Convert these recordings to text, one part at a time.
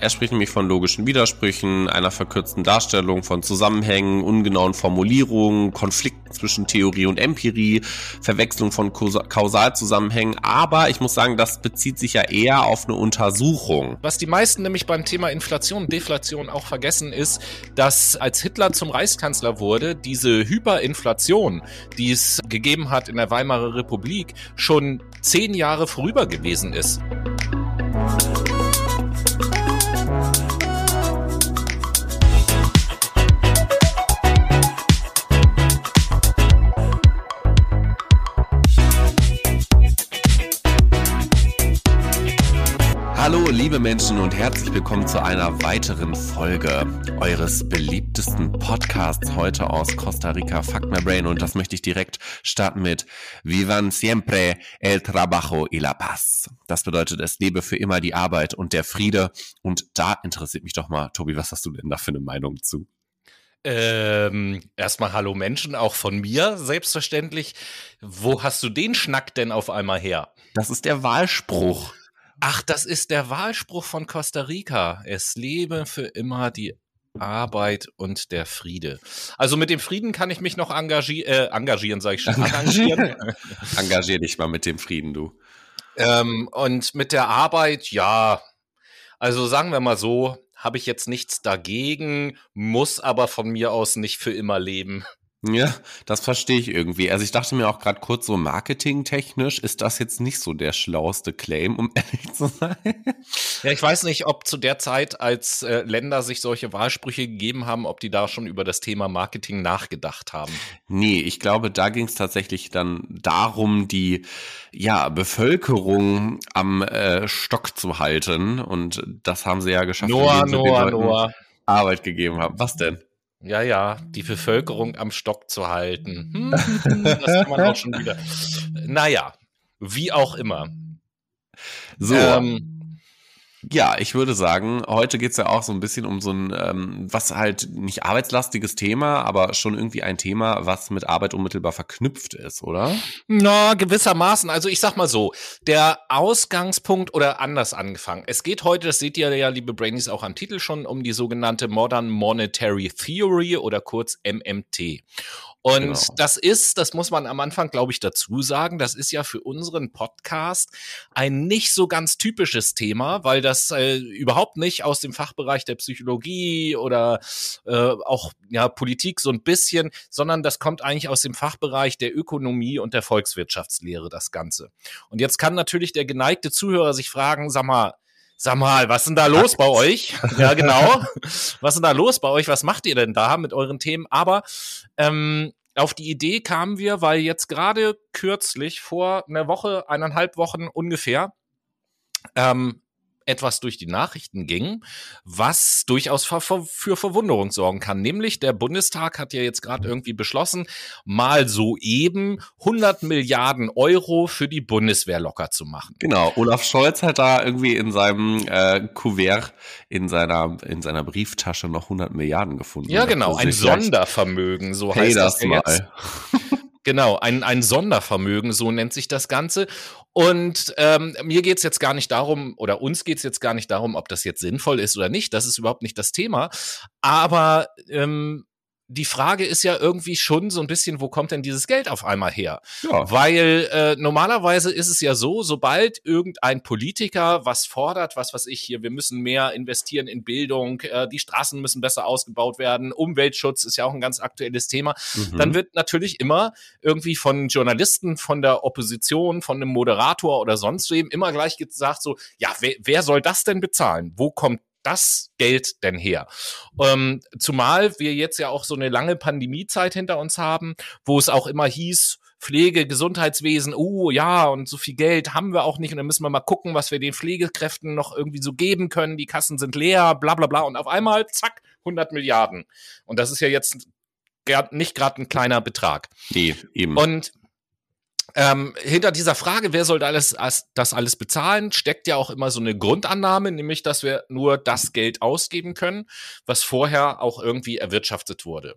Er spricht nämlich von logischen Widersprüchen, einer verkürzten Darstellung von Zusammenhängen, ungenauen Formulierungen, Konflikten zwischen Theorie und Empirie, Verwechslung von Kausalzusammenhängen. Aber ich muss sagen, das bezieht sich ja eher auf eine Untersuchung. Was die meisten nämlich beim Thema Inflation und Deflation auch vergessen ist, dass als Hitler zum Reichskanzler wurde, diese Hyperinflation, die es gegeben hat in der Weimarer Republik, schon zehn Jahre vorüber gewesen ist. Hallo, liebe Menschen und herzlich willkommen zu einer weiteren Folge eures beliebtesten Podcasts heute aus Costa Rica, Fuck My Brain. Und das möchte ich direkt starten mit Vivan siempre el trabajo y la paz. Das bedeutet, es lebe für immer die Arbeit und der Friede. Und da interessiert mich doch mal, Tobi, was hast du denn da für eine Meinung zu? Ähm, erstmal Hallo Menschen, auch von mir, selbstverständlich. Wo hast du den Schnack denn auf einmal her? Das ist der Wahlspruch. Ach, das ist der Wahlspruch von Costa Rica. Es lebe für immer die Arbeit und der Friede. Also mit dem Frieden kann ich mich noch engagier äh, engagieren, sage ich schon. Engagieren. Engagier dich mal mit dem Frieden, du. Ähm, und mit der Arbeit, ja. Also sagen wir mal so, habe ich jetzt nichts dagegen, muss aber von mir aus nicht für immer leben. Ja, das verstehe ich irgendwie. Also ich dachte mir auch gerade kurz so marketingtechnisch ist das jetzt nicht so der schlauste Claim, um ehrlich zu sein. Ja, ich weiß nicht, ob zu der Zeit, als äh, Länder sich solche Wahlsprüche gegeben haben, ob die da schon über das Thema Marketing nachgedacht haben. Nee, ich glaube, da ging es tatsächlich dann darum, die ja, Bevölkerung am äh, Stock zu halten. Und das haben sie ja geschafft, Noah, Noah, Noah. Arbeit gegeben haben. Was denn? Ja, ja, die Bevölkerung am Stock zu halten. Hm, das kann man auch schon wieder. Naja, wie auch immer. So. Ähm, ja, ich würde sagen, heute geht's ja auch so ein bisschen um so ein, ähm, was halt nicht arbeitslastiges Thema, aber schon irgendwie ein Thema, was mit Arbeit unmittelbar verknüpft ist, oder? Na, gewissermaßen. Also ich sag mal so, der Ausgangspunkt oder anders angefangen. Es geht heute, das seht ihr ja, liebe Brainies, auch am Titel schon, um die sogenannte Modern Monetary Theory oder kurz MMT. Und genau. das ist, das muss man am Anfang, glaube ich, dazu sagen, das ist ja für unseren Podcast ein nicht so ganz typisches Thema, weil das äh, überhaupt nicht aus dem Fachbereich der Psychologie oder äh, auch ja Politik so ein bisschen, sondern das kommt eigentlich aus dem Fachbereich der Ökonomie und der Volkswirtschaftslehre, das Ganze. Und jetzt kann natürlich der geneigte Zuhörer sich fragen, sag mal, Sag mal, was ist denn da los bei euch? Ja, genau. Was ist denn da los bei euch? Was macht ihr denn da mit euren Themen? Aber ähm, auf die Idee kamen wir, weil jetzt gerade kürzlich vor einer Woche, eineinhalb Wochen ungefähr, ähm, etwas durch die Nachrichten ging, was durchaus für, Verwunderung sorgen kann. Nämlich der Bundestag hat ja jetzt gerade irgendwie beschlossen, mal soeben 100 Milliarden Euro für die Bundeswehr locker zu machen. Genau, Olaf Scholz hat da irgendwie in seinem äh, Kuvert, in seiner, in seiner Brieftasche noch 100 Milliarden gefunden. Ja, genau, ein Sondervermögen, so heißt das, das mal. jetzt. Genau, ein, ein Sondervermögen, so nennt sich das Ganze. Und ähm, mir geht's jetzt gar nicht darum, oder uns geht's jetzt gar nicht darum, ob das jetzt sinnvoll ist oder nicht. Das ist überhaupt nicht das Thema. Aber ähm, die Frage ist ja irgendwie schon so ein bisschen, wo kommt denn dieses Geld auf einmal her? Ja. Weil äh, normalerweise ist es ja so, sobald irgendein Politiker was fordert, was weiß ich hier, wir müssen mehr investieren in Bildung, äh, die Straßen müssen besser ausgebaut werden, Umweltschutz ist ja auch ein ganz aktuelles Thema, mhm. dann wird natürlich immer irgendwie von Journalisten, von der Opposition, von einem Moderator oder sonst wem immer gleich gesagt so, ja, wer, wer soll das denn bezahlen? Wo kommt das Geld denn her? Ähm, zumal wir jetzt ja auch so eine lange Pandemiezeit hinter uns haben, wo es auch immer hieß, Pflege, Gesundheitswesen, oh ja, und so viel Geld haben wir auch nicht. Und dann müssen wir mal gucken, was wir den Pflegekräften noch irgendwie so geben können. Die Kassen sind leer, bla bla bla. Und auf einmal, zack, 100 Milliarden. Und das ist ja jetzt nicht gerade ein kleiner Betrag. Nee, eben. Und ähm, hinter dieser Frage, wer soll alles, das alles bezahlen, steckt ja auch immer so eine Grundannahme, nämlich, dass wir nur das Geld ausgeben können, was vorher auch irgendwie erwirtschaftet wurde.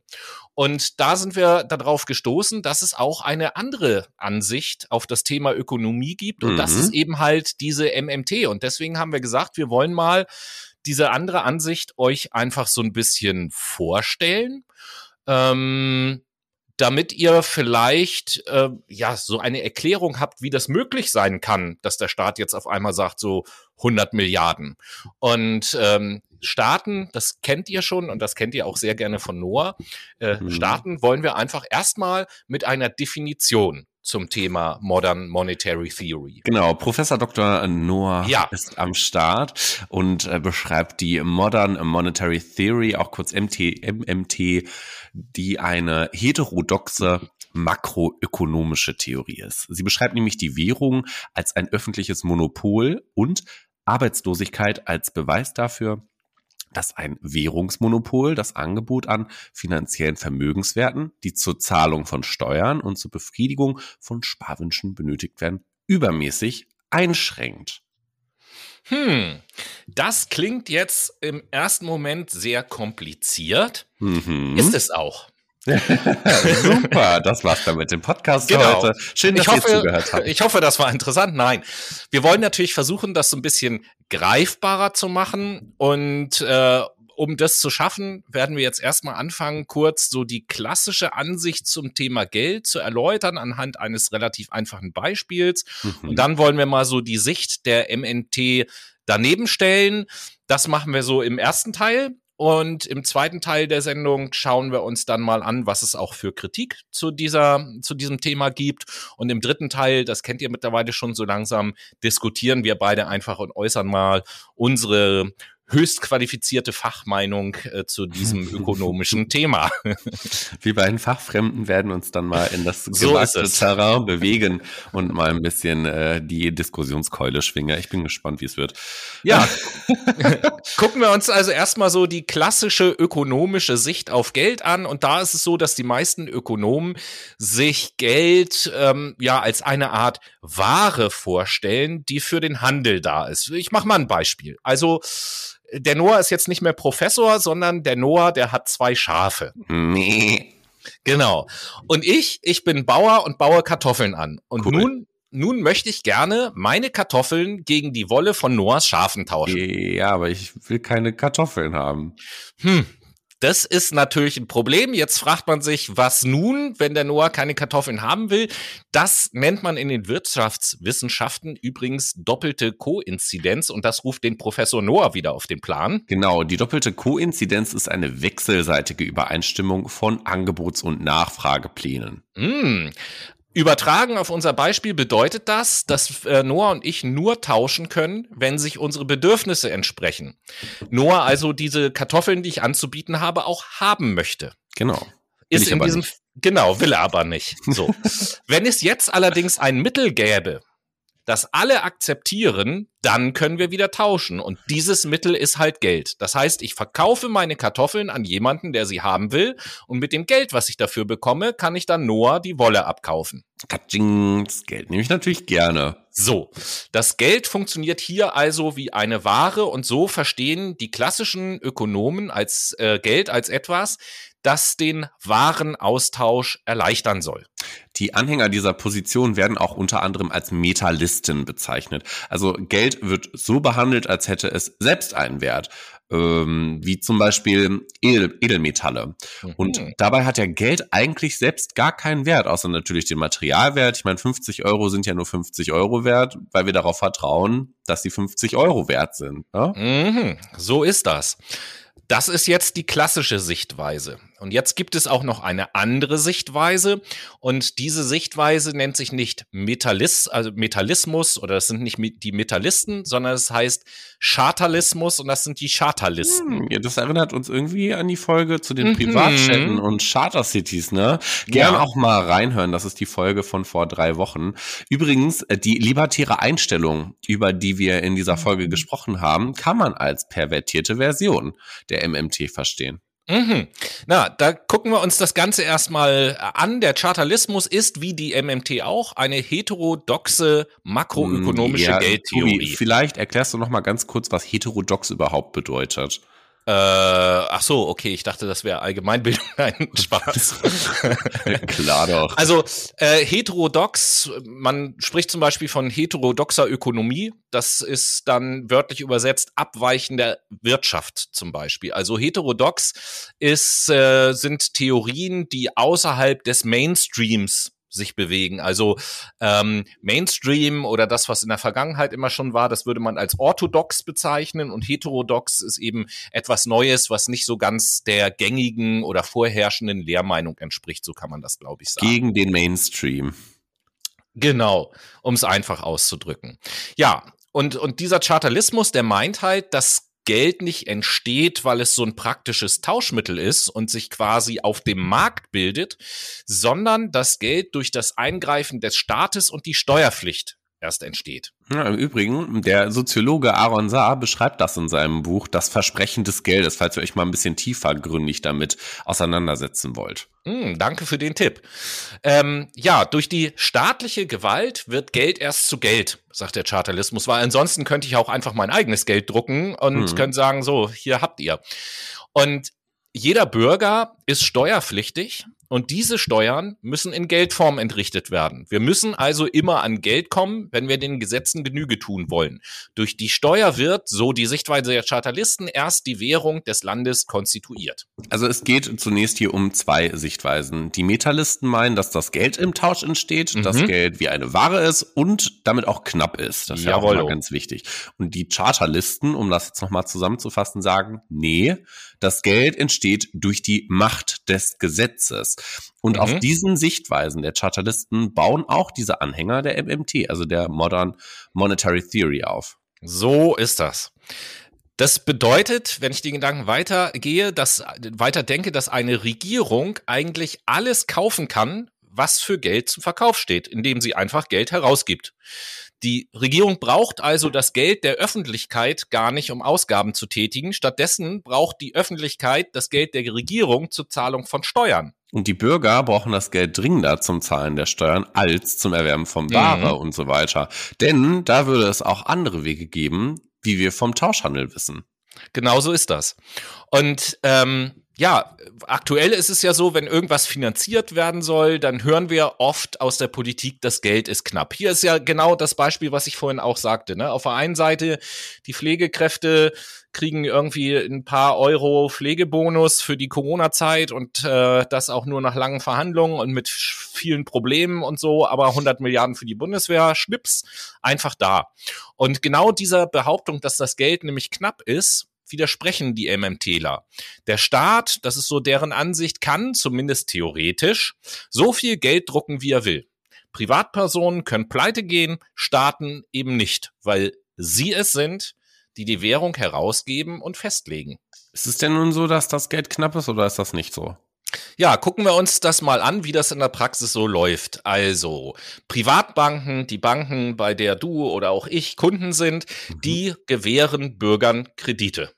Und da sind wir darauf gestoßen, dass es auch eine andere Ansicht auf das Thema Ökonomie gibt und mhm. das ist eben halt diese MMT. Und deswegen haben wir gesagt, wir wollen mal diese andere Ansicht euch einfach so ein bisschen vorstellen. Ähm, damit ihr vielleicht äh, ja so eine Erklärung habt, wie das möglich sein kann, dass der Staat jetzt auf einmal sagt so 100 Milliarden. Und ähm, Staaten, das kennt ihr schon und das kennt ihr auch sehr gerne von Noah. Äh, mhm. Staaten wollen wir einfach erstmal mit einer Definition zum Thema Modern Monetary Theory. Genau, Professor Dr. Noah ja. ist am Start und äh, beschreibt die Modern Monetary Theory, auch kurz MT, MMT, die eine heterodoxe makroökonomische Theorie ist. Sie beschreibt nämlich die Währung als ein öffentliches Monopol und Arbeitslosigkeit als Beweis dafür, dass ein Währungsmonopol das Angebot an finanziellen Vermögenswerten, die zur Zahlung von Steuern und zur Befriedigung von Sparwünschen benötigt werden, übermäßig einschränkt. Hm, das klingt jetzt im ersten Moment sehr kompliziert. Mhm. Ist es auch. Super, das war's dann mit dem Podcast genau. heute. Schön, dass ich hoffe, ihr zugehört habt. Ich hoffe, das war interessant. Nein, wir wollen natürlich versuchen, das so ein bisschen greifbarer zu machen und äh, um das zu schaffen, werden wir jetzt erstmal anfangen, kurz so die klassische Ansicht zum Thema Geld zu erläutern anhand eines relativ einfachen Beispiels. Mhm. Und dann wollen wir mal so die Sicht der MNT daneben stellen. Das machen wir so im ersten Teil. Und im zweiten Teil der Sendung schauen wir uns dann mal an, was es auch für Kritik zu dieser, zu diesem Thema gibt. Und im dritten Teil, das kennt ihr mittlerweile schon so langsam, diskutieren wir beide einfach und äußern mal unsere höchst qualifizierte Fachmeinung äh, zu diesem ökonomischen Thema. Wir beiden Fachfremden werden uns dann mal in das so Terrain bewegen und mal ein bisschen äh, die Diskussionskeule schwingen. Ich bin gespannt, wie es wird. Ja, gucken wir uns also erstmal so die klassische ökonomische Sicht auf Geld an. Und da ist es so, dass die meisten Ökonomen sich Geld ähm, ja als eine Art Ware vorstellen, die für den Handel da ist. Ich mache mal ein Beispiel. Also der Noah ist jetzt nicht mehr Professor, sondern der Noah, der hat zwei Schafe. Nee. Genau. Und ich, ich bin Bauer und baue Kartoffeln an. Und cool. nun nun möchte ich gerne meine Kartoffeln gegen die Wolle von Noahs Schafen tauschen. Ja, aber ich will keine Kartoffeln haben. Hm, das ist natürlich ein Problem. Jetzt fragt man sich, was nun, wenn der Noah keine Kartoffeln haben will? Das nennt man in den Wirtschaftswissenschaften übrigens doppelte Koinzidenz und das ruft den Professor Noah wieder auf den Plan. Genau, die doppelte Koinzidenz ist eine wechselseitige Übereinstimmung von Angebots- und Nachfrageplänen. Mm. Übertragen auf unser Beispiel bedeutet das, dass äh, Noah und ich nur tauschen können, wenn sich unsere Bedürfnisse entsprechen. Noah also diese Kartoffeln, die ich anzubieten habe, auch haben möchte. Genau. Ist in diesem nicht. genau will er aber nicht. So. wenn es jetzt allerdings ein Mittel gäbe, das alle akzeptieren, dann können wir wieder tauschen. Und dieses Mittel ist halt Geld. Das heißt, ich verkaufe meine Kartoffeln an jemanden, der sie haben will. Und mit dem Geld, was ich dafür bekomme, kann ich dann Noah die Wolle abkaufen. Das Geld nehme ich natürlich gerne. So, das Geld funktioniert hier also wie eine Ware und so verstehen die klassischen Ökonomen als äh, Geld als etwas, das den Warenaustausch erleichtern soll. Die Anhänger dieser Position werden auch unter anderem als Metallisten bezeichnet. Also Geld wird so behandelt, als hätte es selbst einen Wert, ähm, wie zum Beispiel Edel Edelmetalle. Mhm. Und dabei hat ja Geld eigentlich selbst gar keinen Wert, außer natürlich den Materialwert. Ich meine, 50 Euro sind ja nur 50 Euro wert, weil wir darauf vertrauen, dass sie 50 Euro wert sind. Ne? Mhm. So ist das. Das ist jetzt die klassische Sichtweise. Und jetzt gibt es auch noch eine andere Sichtweise. Und diese Sichtweise nennt sich nicht Metallist, also Metallismus oder das sind nicht die Metallisten, sondern es heißt Chartalismus und das sind die Chartalisten. Hm, ja, das erinnert uns irgendwie an die Folge zu den mhm. Privatstädten und Chartercities, ne? Gern ja. auch mal reinhören. Das ist die Folge von vor drei Wochen. Übrigens, äh, die libertäre Einstellung, über die wir in dieser Folge mhm. gesprochen haben, kann man als pervertierte Version der MMT verstehen. Mhm. Na, da gucken wir uns das Ganze erstmal an. Der Chartalismus ist wie die MMT auch eine heterodoxe makroökonomische ja, Geldtheorie. Tobi, vielleicht erklärst du noch mal ganz kurz, was heterodox überhaupt bedeutet. Äh, ach so, okay, ich dachte, das wäre Allgemeinbildung. Nein, Spaß. Klar doch. Also äh, heterodox, man spricht zum Beispiel von heterodoxer Ökonomie. Das ist dann wörtlich übersetzt abweichender Wirtschaft zum Beispiel. Also heterodox ist, äh, sind Theorien, die außerhalb des Mainstreams sich bewegen. Also ähm, Mainstream oder das, was in der Vergangenheit immer schon war, das würde man als orthodox bezeichnen und heterodox ist eben etwas Neues, was nicht so ganz der gängigen oder vorherrschenden Lehrmeinung entspricht. So kann man das, glaube ich, sagen. Gegen den Mainstream. Genau, um es einfach auszudrücken. Ja, und, und dieser Chartalismus, der meint halt, dass Geld nicht entsteht, weil es so ein praktisches Tauschmittel ist und sich quasi auf dem Markt bildet, sondern das Geld durch das Eingreifen des Staates und die Steuerpflicht erst entsteht. Ja, Im Übrigen, der Soziologe Aaron Saar beschreibt das in seinem Buch, das Versprechen des Geldes, falls ihr euch mal ein bisschen tiefer gründig damit auseinandersetzen wollt. Mm, danke für den Tipp. Ähm, ja, durch die staatliche Gewalt wird Geld erst zu Geld, sagt der Chartalismus, weil ansonsten könnte ich auch einfach mein eigenes Geld drucken und mhm. könnte sagen, so, hier habt ihr. Und jeder Bürger ist steuerpflichtig und diese Steuern müssen in Geldform entrichtet werden. Wir müssen also immer an Geld kommen, wenn wir den Gesetzen Genüge tun wollen. Durch die Steuer wird, so die Sichtweise der Chartalisten, erst die Währung des Landes konstituiert. Also es geht zunächst hier um zwei Sichtweisen. Die Metalisten meinen, dass das Geld im Tausch entsteht, mhm. das Geld wie eine Ware ist und damit auch knapp ist. Das ist ja auch ganz wichtig. Und die Chartalisten, um das jetzt nochmal zusammenzufassen, sagen, nee, das Geld entsteht durch die Macht des Gesetzes. Und mhm. auf diesen Sichtweisen der Chartalisten bauen auch diese Anhänger der MMT, also der Modern Monetary Theory auf. So ist das. Das bedeutet, wenn ich den Gedanken weitergehe, dass weiter denke, dass eine Regierung eigentlich alles kaufen kann, was für Geld zum Verkauf steht, indem sie einfach Geld herausgibt. Die Regierung braucht also das Geld der Öffentlichkeit gar nicht, um Ausgaben zu tätigen. Stattdessen braucht die Öffentlichkeit das Geld der Regierung zur Zahlung von Steuern. Und die Bürger brauchen das Geld dringender zum Zahlen der Steuern als zum Erwerben von Ware mhm. und so weiter. Denn da würde es auch andere Wege geben, wie wir vom Tauschhandel wissen. Genau so ist das. Und ähm, ja, aktuell ist es ja so, wenn irgendwas finanziert werden soll, dann hören wir oft aus der Politik, das Geld ist knapp. Hier ist ja genau das Beispiel, was ich vorhin auch sagte. Ne? Auf der einen Seite, die Pflegekräfte kriegen irgendwie ein paar Euro Pflegebonus für die Corona-Zeit und äh, das auch nur nach langen Verhandlungen und mit vielen Problemen und so, aber 100 Milliarden für die Bundeswehr, schnips, einfach da. Und genau dieser Behauptung, dass das Geld nämlich knapp ist, widersprechen die MMTler. Der Staat, das ist so deren Ansicht, kann zumindest theoretisch so viel Geld drucken, wie er will. Privatpersonen können pleite gehen, Staaten eben nicht, weil sie es sind, die die Währung herausgeben und festlegen. Ist es denn nun so, dass das Geld knapp ist oder ist das nicht so? Ja, gucken wir uns das mal an, wie das in der Praxis so läuft. Also, Privatbanken, die Banken, bei der du oder auch ich Kunden sind, mhm. die gewähren Bürgern Kredite.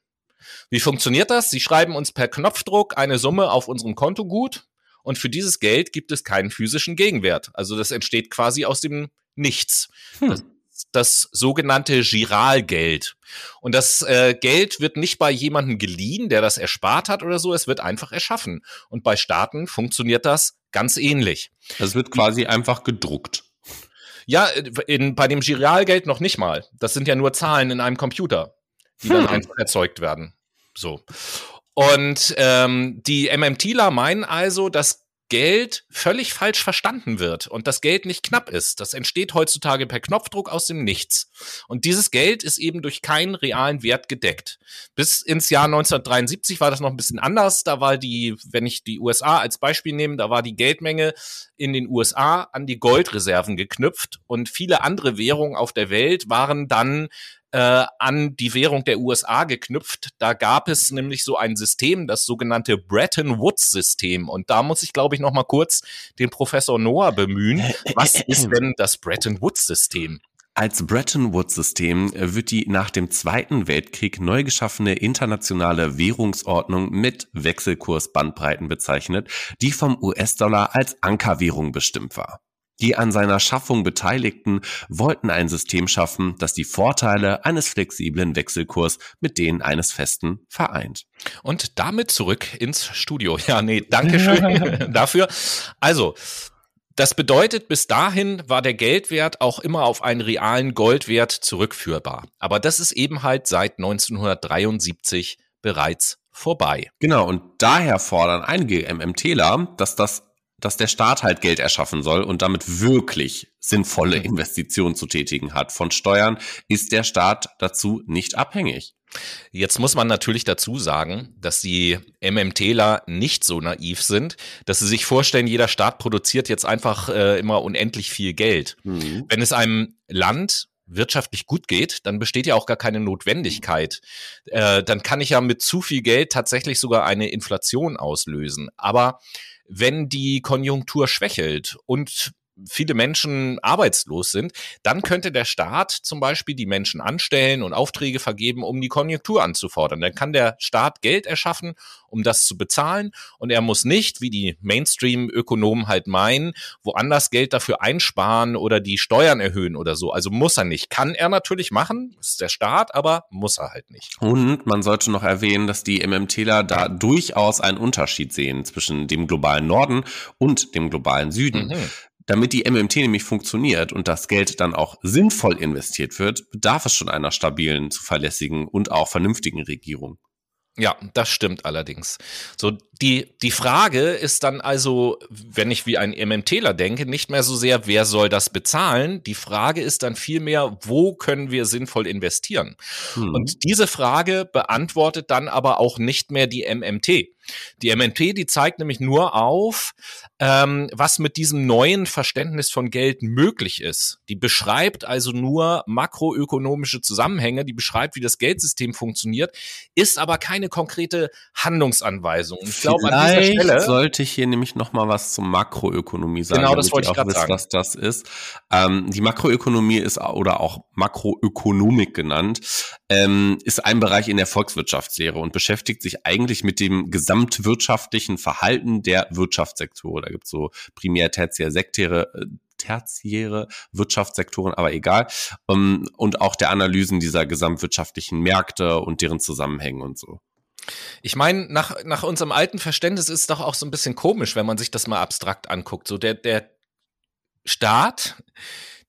Wie funktioniert das? Sie schreiben uns per Knopfdruck eine Summe auf unserem Kontogut und für dieses Geld gibt es keinen physischen Gegenwert. Also das entsteht quasi aus dem Nichts. Hm. Das, das sogenannte Giralgeld. Und das äh, Geld wird nicht bei jemandem geliehen, der das erspart hat oder so, es wird einfach erschaffen. Und bei Staaten funktioniert das ganz ähnlich. Das wird quasi einfach gedruckt. Ja, in, bei dem Giralgeld noch nicht mal. Das sind ja nur Zahlen in einem Computer, die hm. dann einfach erzeugt werden. So. Und ähm, die MMTler meinen also, dass Geld völlig falsch verstanden wird und das Geld nicht knapp ist. Das entsteht heutzutage per Knopfdruck aus dem Nichts. Und dieses Geld ist eben durch keinen realen Wert gedeckt. Bis ins Jahr 1973 war das noch ein bisschen anders. Da war die, wenn ich die USA als Beispiel nehme, da war die Geldmenge in den USA an die Goldreserven geknüpft und viele andere Währungen auf der Welt waren dann äh, an die Währung der USA geknüpft. Da gab es nämlich so ein System, das sogenannte Bretton Woods System. Und da muss ich, glaube ich, noch mal kurz den Professor Noah bemühen. Was ist denn das Bretton Woods System? Als Bretton Woods-System wird die nach dem Zweiten Weltkrieg neu geschaffene internationale Währungsordnung mit Wechselkursbandbreiten bezeichnet, die vom US-Dollar als Ankerwährung bestimmt war. Die an seiner Schaffung Beteiligten wollten ein System schaffen, das die Vorteile eines flexiblen Wechselkurs mit denen eines festen vereint. Und damit zurück ins Studio. Ja, nee, danke schön dafür. Also, das bedeutet, bis dahin war der Geldwert auch immer auf einen realen Goldwert zurückführbar. Aber das ist eben halt seit 1973 bereits vorbei. Genau, und daher fordern einige MMTler, dass das dass der Staat halt Geld erschaffen soll und damit wirklich sinnvolle mhm. Investitionen zu tätigen hat. Von Steuern ist der Staat dazu nicht abhängig. Jetzt muss man natürlich dazu sagen, dass die MMTler nicht so naiv sind, dass sie sich vorstellen, jeder Staat produziert jetzt einfach äh, immer unendlich viel Geld. Mhm. Wenn es einem Land wirtschaftlich gut geht, dann besteht ja auch gar keine Notwendigkeit. Äh, dann kann ich ja mit zu viel Geld tatsächlich sogar eine Inflation auslösen. Aber wenn die Konjunktur schwächelt und viele Menschen arbeitslos sind, dann könnte der Staat zum Beispiel die Menschen anstellen und Aufträge vergeben, um die Konjunktur anzufordern. Dann kann der Staat Geld erschaffen, um das zu bezahlen und er muss nicht, wie die Mainstream-Ökonomen halt meinen, woanders Geld dafür einsparen oder die Steuern erhöhen oder so. Also muss er nicht. Kann er natürlich machen, ist der Staat, aber muss er halt nicht. Und man sollte noch erwähnen, dass die MMTler da durchaus einen Unterschied sehen zwischen dem globalen Norden und dem globalen Süden. Mhm. Damit die MMT nämlich funktioniert und das Geld dann auch sinnvoll investiert wird, bedarf es schon einer stabilen, zuverlässigen und auch vernünftigen Regierung. Ja, das stimmt allerdings. So, die, die Frage ist dann also, wenn ich wie ein MMTler denke, nicht mehr so sehr, wer soll das bezahlen? Die Frage ist dann vielmehr, wo können wir sinnvoll investieren? Hm. Und diese Frage beantwortet dann aber auch nicht mehr die MMT. Die MNP, die zeigt nämlich nur auf, ähm, was mit diesem neuen Verständnis von Geld möglich ist. Die beschreibt also nur makroökonomische Zusammenhänge, die beschreibt, wie das Geldsystem funktioniert, ist aber keine konkrete Handlungsanweisung. Ich glaube, an dieser Stelle sollte ich hier nämlich noch mal was zur Makroökonomie sagen. Genau, das wollte ich gerade sagen. Was das ist. Ähm, die Makroökonomie ist oder auch Makroökonomik genannt, ähm, ist ein Bereich in der Volkswirtschaftslehre und beschäftigt sich eigentlich mit dem gesamten gesamtwirtschaftlichen Verhalten der Wirtschaftssektoren. Da gibt es so primär, tertiär, sektäre, äh, tertiäre Wirtschaftssektoren, aber egal. Um, und auch der Analysen dieser gesamtwirtschaftlichen Märkte und deren Zusammenhänge und so. Ich meine, nach, nach unserem alten Verständnis ist es doch auch so ein bisschen komisch, wenn man sich das mal abstrakt anguckt. So der, der Staat,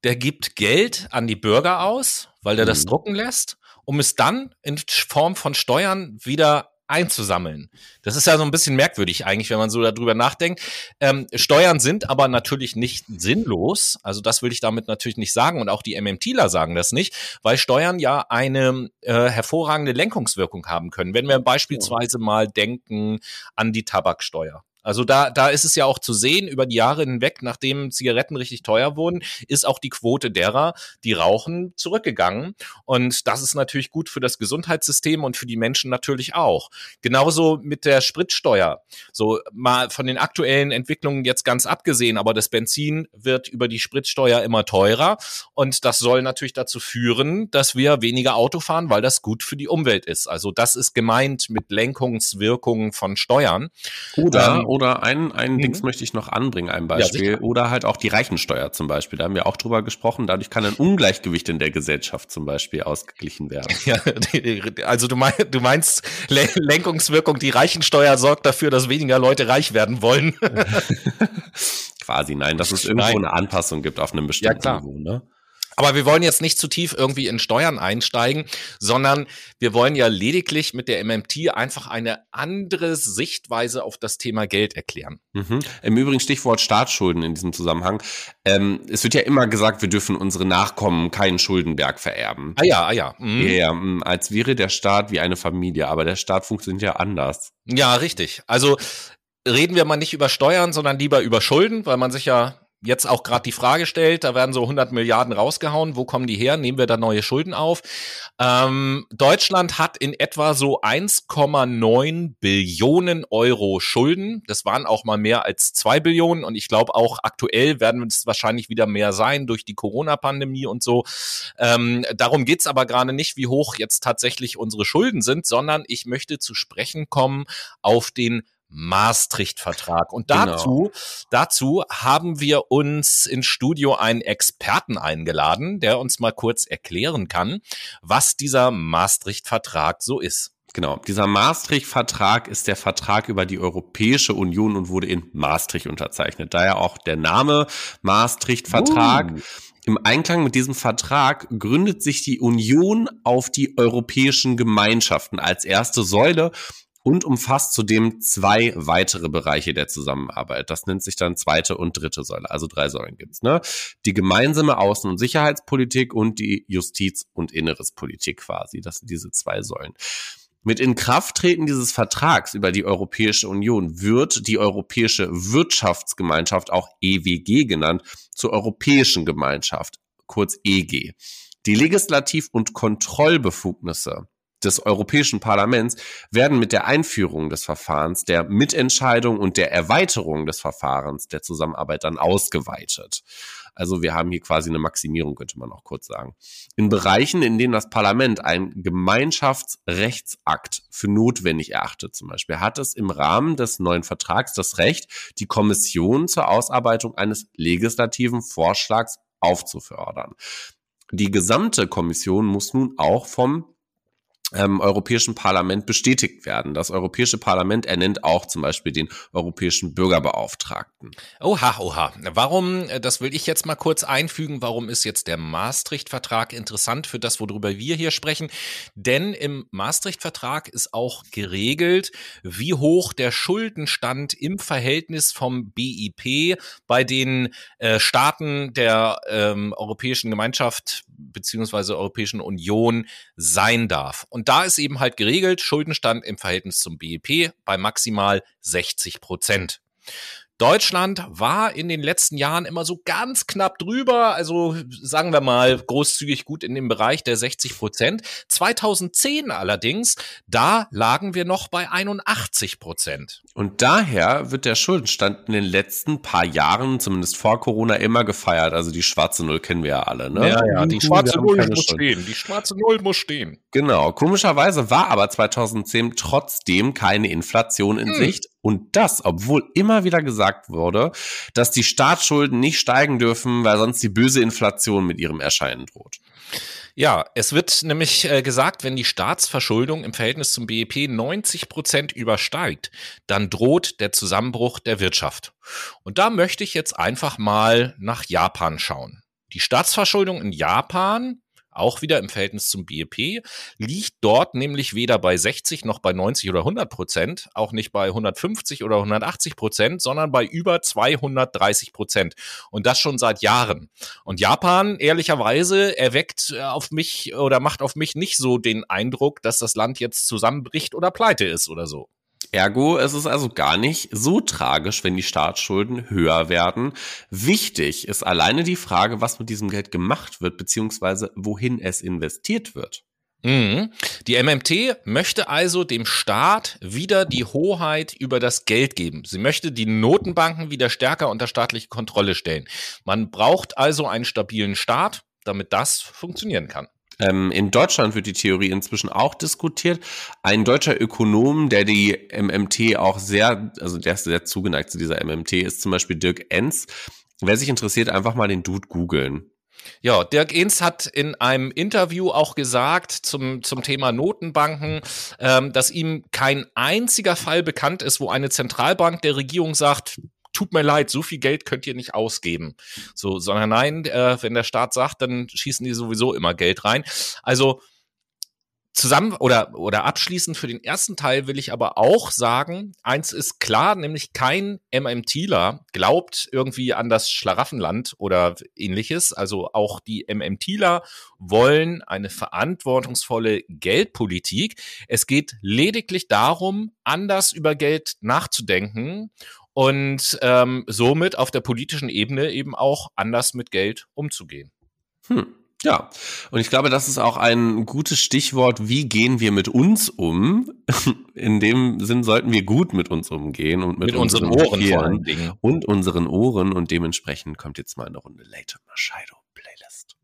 der gibt Geld an die Bürger aus, weil der mhm. das drucken lässt, um es dann in Form von Steuern wieder einzusammeln. Das ist ja so ein bisschen merkwürdig eigentlich, wenn man so darüber nachdenkt. Ähm, Steuern sind aber natürlich nicht sinnlos. Also das will ich damit natürlich nicht sagen und auch die MMTler sagen das nicht, weil Steuern ja eine äh, hervorragende Lenkungswirkung haben können. Wenn wir beispielsweise mal denken an die Tabaksteuer. Also da, da ist es ja auch zu sehen, über die Jahre hinweg, nachdem Zigaretten richtig teuer wurden, ist auch die Quote derer, die rauchen, zurückgegangen. Und das ist natürlich gut für das Gesundheitssystem und für die Menschen natürlich auch. Genauso mit der Spritsteuer. So mal von den aktuellen Entwicklungen jetzt ganz abgesehen, aber das Benzin wird über die Spritsteuer immer teurer. Und das soll natürlich dazu führen, dass wir weniger Auto fahren, weil das gut für die Umwelt ist. Also das ist gemeint mit Lenkungswirkungen von Steuern. Oder ähm, oder ein, ein mhm. Dings möchte ich noch anbringen, ein Beispiel. Ja, oder halt auch die Reichensteuer zum Beispiel. Da haben wir auch drüber gesprochen. Dadurch kann ein Ungleichgewicht in der Gesellschaft zum Beispiel ausgeglichen werden. Ja, also du, mein, du meinst Lenkungswirkung, die Reichensteuer sorgt dafür, dass weniger Leute reich werden wollen. Quasi, nein, dass es irgendwo nein. eine Anpassung gibt auf einem bestimmten ja, Niveau. Ne? Aber wir wollen jetzt nicht zu tief irgendwie in Steuern einsteigen, sondern wir wollen ja lediglich mit der MMT einfach eine andere Sichtweise auf das Thema Geld erklären. Mhm. Im Übrigen Stichwort Staatsschulden in diesem Zusammenhang. Ähm, es wird ja immer gesagt, wir dürfen unsere Nachkommen keinen Schuldenberg vererben. Ah ja, ah ja. Mhm. Ja, mm, als wäre der Staat wie eine Familie, aber der Staat funktioniert ja anders. Ja, richtig. Also reden wir mal nicht über Steuern, sondern lieber über Schulden, weil man sich ja jetzt auch gerade die Frage stellt, da werden so 100 Milliarden rausgehauen, wo kommen die her? Nehmen wir da neue Schulden auf? Ähm, Deutschland hat in etwa so 1,9 Billionen Euro Schulden. Das waren auch mal mehr als zwei Billionen und ich glaube auch aktuell werden es wahrscheinlich wieder mehr sein durch die Corona-Pandemie und so. Ähm, darum geht's aber gerade nicht, wie hoch jetzt tatsächlich unsere Schulden sind, sondern ich möchte zu sprechen kommen auf den Maastricht-Vertrag. Und dazu, genau. dazu haben wir uns ins Studio einen Experten eingeladen, der uns mal kurz erklären kann, was dieser Maastricht-Vertrag so ist. Genau, dieser Maastricht-Vertrag ist der Vertrag über die Europäische Union und wurde in Maastricht unterzeichnet. Daher auch der Name Maastricht-Vertrag. Uh. Im Einklang mit diesem Vertrag gründet sich die Union auf die europäischen Gemeinschaften als erste Säule und umfasst zudem zwei weitere Bereiche der Zusammenarbeit. Das nennt sich dann zweite und dritte Säule. Also drei Säulen gibt's. Ne? Die gemeinsame Außen- und Sicherheitspolitik und die Justiz- und Innerespolitik quasi. Das sind diese zwei Säulen. Mit Inkrafttreten dieses Vertrags über die Europäische Union wird die Europäische Wirtschaftsgemeinschaft, auch EWG genannt, zur Europäischen Gemeinschaft, kurz EG. Die Legislativ- und Kontrollbefugnisse des Europäischen Parlaments werden mit der Einführung des Verfahrens, der Mitentscheidung und der Erweiterung des Verfahrens der Zusammenarbeit dann ausgeweitet. Also wir haben hier quasi eine Maximierung, könnte man auch kurz sagen. In Bereichen, in denen das Parlament einen Gemeinschaftsrechtsakt für notwendig erachtet, zum Beispiel, hat es im Rahmen des neuen Vertrags das Recht, die Kommission zur Ausarbeitung eines legislativen Vorschlags aufzufördern. Die gesamte Kommission muss nun auch vom ähm, Europäischen Parlament bestätigt werden. Das Europäische Parlament ernennt auch zum Beispiel den Europäischen Bürgerbeauftragten. Oha, oha. Warum, äh, das will ich jetzt mal kurz einfügen, warum ist jetzt der Maastricht-Vertrag interessant für das, worüber wir hier sprechen? Denn im Maastricht-Vertrag ist auch geregelt, wie hoch der Schuldenstand im Verhältnis vom BIP bei den äh, Staaten der ähm, Europäischen Gemeinschaft beziehungsweise Europäischen Union sein darf. Und da ist eben halt geregelt, Schuldenstand im Verhältnis zum BIP bei maximal 60 Prozent. Deutschland war in den letzten Jahren immer so ganz knapp drüber, also sagen wir mal großzügig gut in dem Bereich der 60 Prozent. 2010 allerdings, da lagen wir noch bei 81 Prozent. Und daher wird der Schuldenstand in den letzten paar Jahren, zumindest vor Corona, immer gefeiert. Also die schwarze Null kennen wir ja alle, ne? Ja, ja, die schwarze Null muss stehen. Die schwarze Null muss stehen. Genau. Komischerweise war aber 2010 trotzdem keine Inflation in hm. Sicht. Und das, obwohl immer wieder gesagt wurde, dass die Staatsschulden nicht steigen dürfen, weil sonst die böse Inflation mit ihrem Erscheinen droht. Ja, es wird nämlich äh, gesagt, wenn die Staatsverschuldung im Verhältnis zum BIP 90 Prozent übersteigt, dann droht der Zusammenbruch der Wirtschaft. Und da möchte ich jetzt einfach mal nach Japan schauen. Die Staatsverschuldung in Japan auch wieder im Verhältnis zum BIP, liegt dort nämlich weder bei 60 noch bei 90 oder 100 Prozent, auch nicht bei 150 oder 180 Prozent, sondern bei über 230 Prozent. Und das schon seit Jahren. Und Japan, ehrlicherweise, erweckt äh, auf mich oder macht auf mich nicht so den Eindruck, dass das Land jetzt zusammenbricht oder pleite ist oder so. Ergo, es ist also gar nicht so tragisch, wenn die Staatsschulden höher werden. Wichtig ist alleine die Frage, was mit diesem Geld gemacht wird, beziehungsweise wohin es investiert wird. Mhm. Die MMT möchte also dem Staat wieder die Hoheit über das Geld geben. Sie möchte die Notenbanken wieder stärker unter staatliche Kontrolle stellen. Man braucht also einen stabilen Staat, damit das funktionieren kann. Ähm, in Deutschland wird die Theorie inzwischen auch diskutiert. Ein deutscher Ökonom, der die MMT auch sehr, also der ist sehr zugeneigt zu dieser MMT, ist zum Beispiel Dirk Enz. Wer sich interessiert, einfach mal den Dude googeln. Ja, Dirk Enz hat in einem Interview auch gesagt zum, zum Thema Notenbanken, ähm, dass ihm kein einziger Fall bekannt ist, wo eine Zentralbank der Regierung sagt, tut mir leid, so viel Geld könnt ihr nicht ausgeben. So, sondern nein, äh, wenn der Staat sagt, dann schießen die sowieso immer Geld rein. Also zusammen oder oder abschließend für den ersten Teil will ich aber auch sagen, eins ist klar, nämlich kein MMTler glaubt irgendwie an das Schlaraffenland oder ähnliches. Also auch die MMTler wollen eine verantwortungsvolle Geldpolitik. Es geht lediglich darum, anders über Geld nachzudenken und ähm, somit auf der politischen Ebene eben auch anders mit Geld umzugehen. Hm. Ja, und ich glaube, das ist auch ein gutes Stichwort. Wie gehen wir mit uns um? In dem Sinn sollten wir gut mit uns umgehen und mit, mit unseren, unseren Ohren vor allen Dingen. Und unseren Ohren. Und dementsprechend kommt jetzt mal eine Runde Late Shadow Playlist.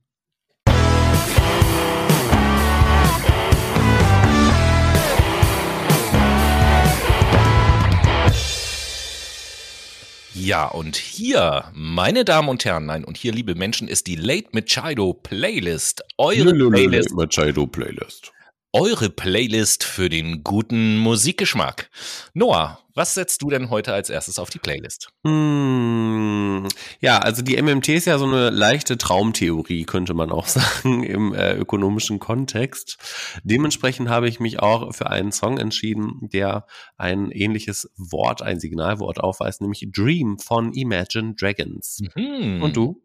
Ja, und hier, meine Damen und Herren, nein, und hier, liebe Menschen, ist die Late Machado Playlist. Eure Playlist. Late Machado Playlist eure Playlist für den guten Musikgeschmack. Noah, was setzt du denn heute als erstes auf die Playlist? Hm, ja, also die MMT ist ja so eine leichte Traumtheorie, könnte man auch sagen, im äh, ökonomischen Kontext. Dementsprechend habe ich mich auch für einen Song entschieden, der ein ähnliches Wort, ein Signalwort aufweist, nämlich Dream von Imagine Dragons. Mhm. Und du?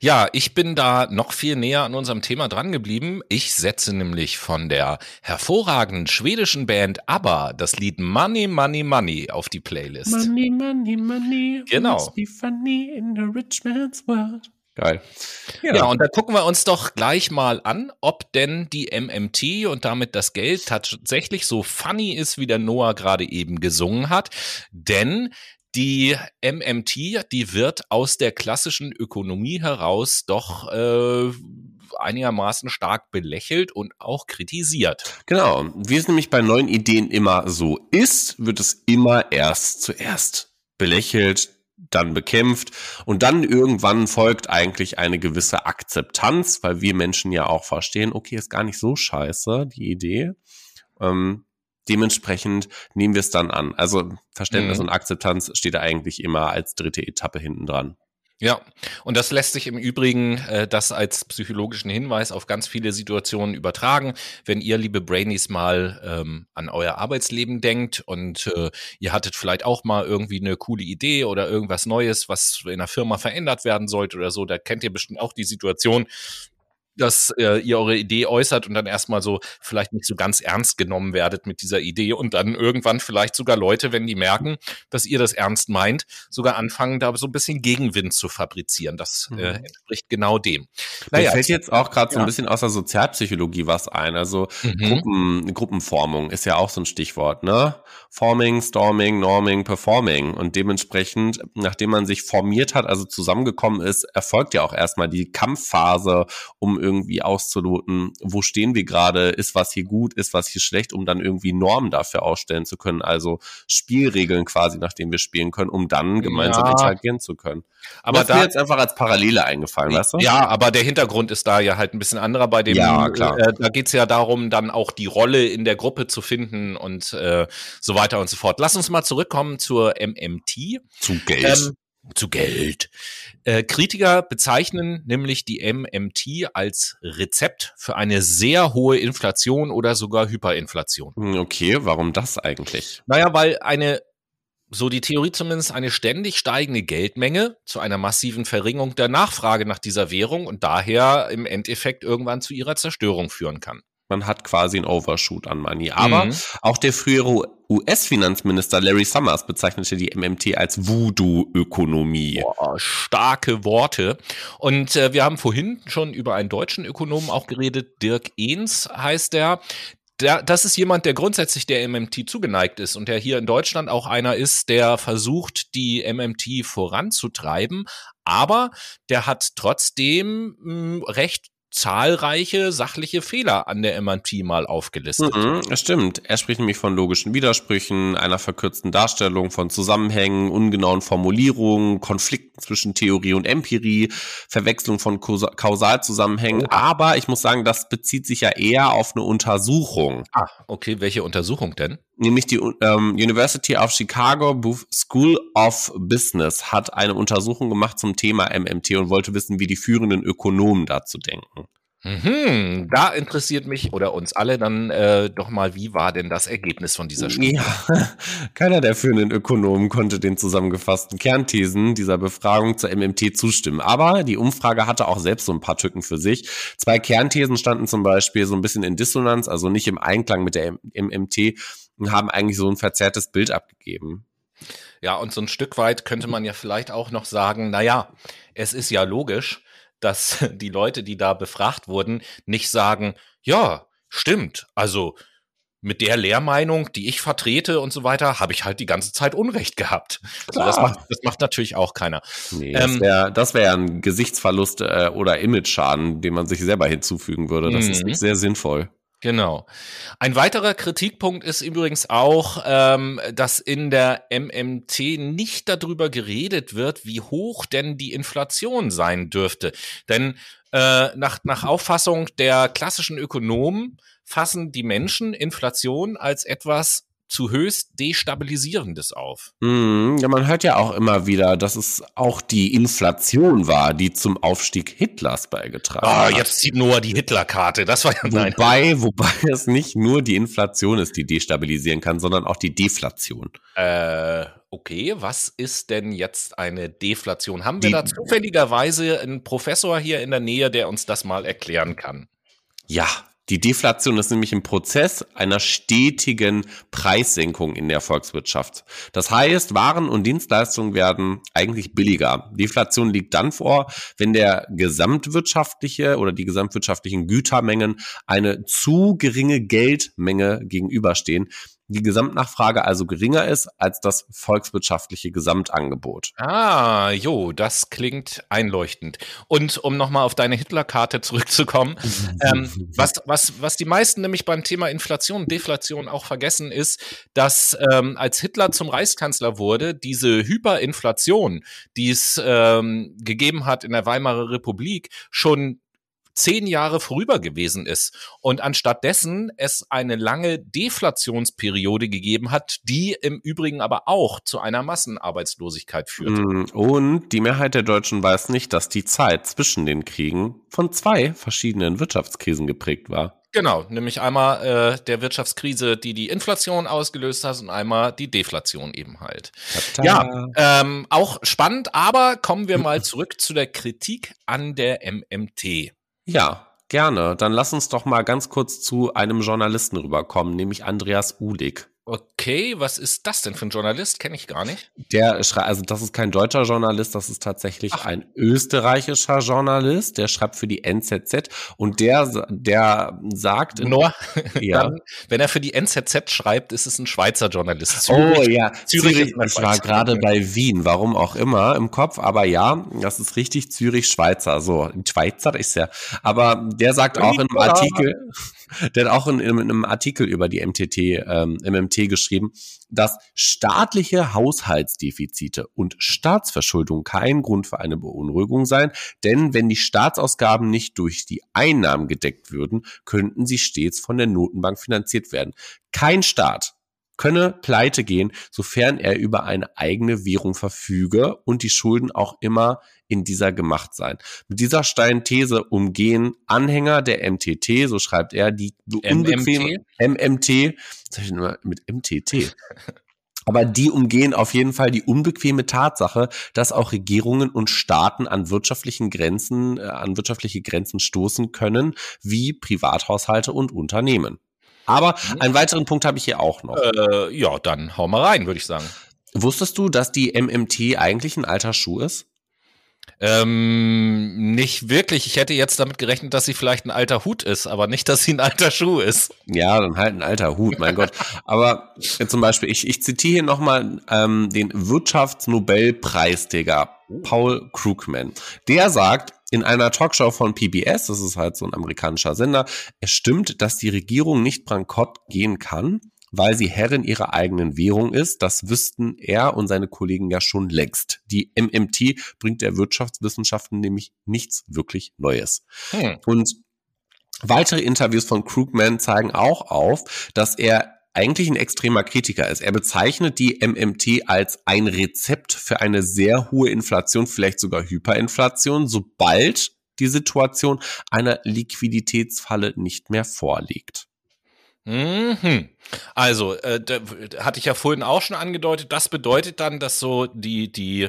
Ja, ich bin da noch viel näher an unserem Thema dran geblieben. Ich setze nämlich von der hervorragenden schwedischen Band ABBA das Lied Money, Money, Money auf die Playlist. Money, Money, Money. Genau. Geil. Ja. ja, und da gucken wir uns doch gleich mal an, ob denn die MMT und damit das Geld tatsächlich so funny ist, wie der Noah gerade eben gesungen hat. Denn die MMT, die wird aus der klassischen Ökonomie heraus doch äh, einigermaßen stark belächelt und auch kritisiert. Genau. Wie es nämlich bei neuen Ideen immer so ist, wird es immer erst zuerst belächelt, dann bekämpft und dann irgendwann folgt eigentlich eine gewisse Akzeptanz, weil wir Menschen ja auch verstehen, okay, ist gar nicht so scheiße, die Idee. Ähm, dementsprechend nehmen wir es dann an. Also Verständnis mhm. und Akzeptanz steht da eigentlich immer als dritte Etappe hinten dran. Ja, und das lässt sich im Übrigen äh, das als psychologischen Hinweis auf ganz viele Situationen übertragen. Wenn ihr, liebe Brainies, mal ähm, an euer Arbeitsleben denkt und äh, ihr hattet vielleicht auch mal irgendwie eine coole Idee oder irgendwas Neues, was in der Firma verändert werden sollte oder so, da kennt ihr bestimmt auch die Situation, dass äh, ihr eure Idee äußert und dann erstmal so vielleicht nicht so ganz ernst genommen werdet mit dieser Idee und dann irgendwann vielleicht sogar Leute, wenn die merken, dass ihr das ernst meint, sogar anfangen, da so ein bisschen Gegenwind zu fabrizieren. Das äh, mhm. äh, entspricht genau dem. Naja, Mir fällt jetzt auch gerade ja. so ein bisschen aus der Sozialpsychologie was ein. Also mhm. Gruppen, Gruppenformung ist ja auch so ein Stichwort, ne? Forming, Storming, Norming, Performing. Und dementsprechend, nachdem man sich formiert hat, also zusammengekommen ist, erfolgt ja auch erstmal die Kampfphase, um irgendwie auszuloten, wo stehen wir gerade, ist was hier gut, ist was hier schlecht, um dann irgendwie Normen dafür ausstellen zu können, also Spielregeln quasi, nach denen wir spielen können, um dann gemeinsam ja. interagieren zu können. Aber das da, jetzt einfach als Parallele eingefallen, weißt du? Ja, aber der Hintergrund ist da ja halt ein bisschen anderer bei dem. Ja, klar. Äh, da geht's ja darum, dann auch die Rolle in der Gruppe zu finden und äh, so weiter und so fort. Lass uns mal zurückkommen zur MMT. Zu Geld. Ähm, zu Geld. Äh, Kritiker bezeichnen nämlich die MMT als Rezept für eine sehr hohe Inflation oder sogar Hyperinflation. Hm, okay, warum das eigentlich? Naja, weil eine, so die Theorie zumindest, eine ständig steigende Geldmenge zu einer massiven Verringerung der Nachfrage nach dieser Währung und daher im Endeffekt irgendwann zu ihrer Zerstörung führen kann. Man hat quasi einen Overshoot an Money. Aber mhm. auch der frühere US-Finanzminister Larry Summers bezeichnete die MMT als Voodoo-Ökonomie. Starke Worte. Und äh, wir haben vorhin schon über einen deutschen Ökonomen auch geredet. Dirk Ehns heißt er. Der, das ist jemand, der grundsätzlich der MMT zugeneigt ist und der hier in Deutschland auch einer ist, der versucht, die MMT voranzutreiben. Aber der hat trotzdem hm, recht zahlreiche sachliche Fehler an der MNT mal aufgelistet. Mhm, das stimmt. Er spricht nämlich von logischen Widersprüchen, einer verkürzten Darstellung von Zusammenhängen, ungenauen Formulierungen, Konflikten zwischen Theorie und Empirie, Verwechslung von Kausalzusammenhängen. Aber ich muss sagen, das bezieht sich ja eher auf eine Untersuchung. Ah, okay. Welche Untersuchung denn? Nämlich die ähm, University of Chicago Booth School of Business hat eine Untersuchung gemacht zum Thema MMT und wollte wissen, wie die führenden Ökonomen dazu denken. Mhm, da interessiert mich oder uns alle dann äh, doch mal, wie war denn das Ergebnis von dieser Studie? Ja, keiner der führenden Ökonomen konnte den zusammengefassten Kernthesen dieser Befragung zur MMT zustimmen. Aber die Umfrage hatte auch selbst so ein paar Tücken für sich. Zwei Kernthesen standen zum Beispiel so ein bisschen in Dissonanz, also nicht im Einklang mit der MMT und haben eigentlich so ein verzerrtes Bild abgegeben. Ja, und so ein Stück weit könnte man ja vielleicht auch noch sagen, na ja, es ist ja logisch, dass die Leute, die da befragt wurden, nicht sagen, ja, stimmt, also mit der Lehrmeinung, die ich vertrete und so weiter, habe ich halt die ganze Zeit Unrecht gehabt. So, das, macht, das macht natürlich auch keiner. Nee, ähm, das wäre wär ein Gesichtsverlust äh, oder Image-Schaden, den man sich selber hinzufügen würde. Das ist mhm. nicht sehr sinnvoll. Genau. Ein weiterer Kritikpunkt ist übrigens auch, ähm, dass in der MMT nicht darüber geredet wird, wie hoch denn die Inflation sein dürfte. Denn äh, nach, nach Auffassung der klassischen Ökonomen fassen die Menschen Inflation als etwas zu höchst destabilisierendes auf. Mm, ja, man hört ja auch immer wieder, dass es auch die Inflation war, die zum Aufstieg Hitlers beigetragen oh, hat. Jetzt zieht Noah die Hitlerkarte. Das war ja wobei, wobei es nicht nur die Inflation ist, die destabilisieren kann, sondern auch die Deflation. Äh, okay, was ist denn jetzt eine Deflation? Haben wir die, da zufälligerweise einen Professor hier in der Nähe, der uns das mal erklären kann? Ja, die Deflation ist nämlich ein Prozess einer stetigen Preissenkung in der Volkswirtschaft. Das heißt, Waren und Dienstleistungen werden eigentlich billiger. Deflation liegt dann vor, wenn der gesamtwirtschaftliche oder die gesamtwirtschaftlichen Gütermengen eine zu geringe Geldmenge gegenüberstehen, die Gesamtnachfrage also geringer ist als das volkswirtschaftliche Gesamtangebot. Ah, jo, das klingt einleuchtend. Und um nochmal auf deine Hitlerkarte zurückzukommen, ähm, was, was, was die meisten nämlich beim Thema Inflation und Deflation auch vergessen, ist, dass ähm, als Hitler zum Reichskanzler wurde, diese Hyperinflation, die es ähm, gegeben hat in der Weimarer Republik, schon zehn Jahre vorüber gewesen ist und anstatt dessen es eine lange Deflationsperiode gegeben hat, die im Übrigen aber auch zu einer Massenarbeitslosigkeit führte. Mm, und die Mehrheit der Deutschen weiß nicht, dass die Zeit zwischen den Kriegen von zwei verschiedenen Wirtschaftskrisen geprägt war. Genau, nämlich einmal äh, der Wirtschaftskrise, die die Inflation ausgelöst hat und einmal die Deflation eben halt. Tata. Ja, ähm, auch spannend, aber kommen wir mal zurück zu der Kritik an der MMT. Ja, gerne. Dann lass uns doch mal ganz kurz zu einem Journalisten rüberkommen, nämlich Andreas Uhlig. Okay, was ist das denn für ein Journalist? Kenne ich gar nicht. Der schreibt, also das ist kein deutscher Journalist, das ist tatsächlich Ach. ein österreichischer Journalist, der schreibt für die NZZ und der, der sagt. Nur, ja. Dann, wenn er für die NZZ schreibt, ist es ein Schweizer Journalist. Zürich, oh ja, Zürich, Zürich ich war gerade bei Wien, warum auch immer im Kopf, aber ja, das ist richtig Zürich, Schweizer. So, Schweizer ist ja. Aber der sagt auch in einem Artikel, der hat auch in, in, einem Artikel über die MTT, ähm, MMT geschrieben, dass staatliche Haushaltsdefizite und Staatsverschuldung kein Grund für eine Beunruhigung seien, denn wenn die Staatsausgaben nicht durch die Einnahmen gedeckt würden, könnten sie stets von der Notenbank finanziert werden. Kein Staat könne pleite gehen, sofern er über eine eigene Währung verfüge und die Schulden auch immer in dieser gemacht sein. Mit dieser steilen These umgehen Anhänger der MTT, so schreibt er, die unbequeme MMT, mit MTT. Aber die umgehen auf jeden Fall die unbequeme Tatsache, dass auch Regierungen und Staaten an wirtschaftlichen Grenzen, äh, an wirtschaftliche Grenzen stoßen können, wie Privathaushalte und Unternehmen. Aber mhm. einen weiteren Punkt habe ich hier auch noch. Äh, ja, dann hau mal rein, würde ich sagen. Wusstest du, dass die MMT eigentlich ein alter Schuh ist? Ähm, nicht wirklich. Ich hätte jetzt damit gerechnet, dass sie vielleicht ein alter Hut ist, aber nicht, dass sie ein alter Schuh ist. Ja, dann halt ein alter Hut, mein Gott. Aber äh, zum Beispiel, ich, ich zitiere hier nochmal ähm, den Wirtschaftsnobelpreisträger Paul Krugman. Der sagt, in einer Talkshow von PBS, das ist halt so ein amerikanischer Sender, es stimmt, dass die Regierung nicht bankrott gehen kann, weil sie Herrin ihrer eigenen Währung ist. Das wüssten er und seine Kollegen ja schon längst. Die MMT bringt der Wirtschaftswissenschaften nämlich nichts wirklich Neues. Hm. Und weitere Interviews von Krugman zeigen auch auf, dass er eigentlich ein extremer Kritiker ist. Er bezeichnet die MMT als ein Rezept für eine sehr hohe Inflation, vielleicht sogar Hyperinflation, sobald die Situation einer Liquiditätsfalle nicht mehr vorliegt. Mhm. Also, äh, da, hatte ich ja vorhin auch schon angedeutet, das bedeutet dann, dass so die, die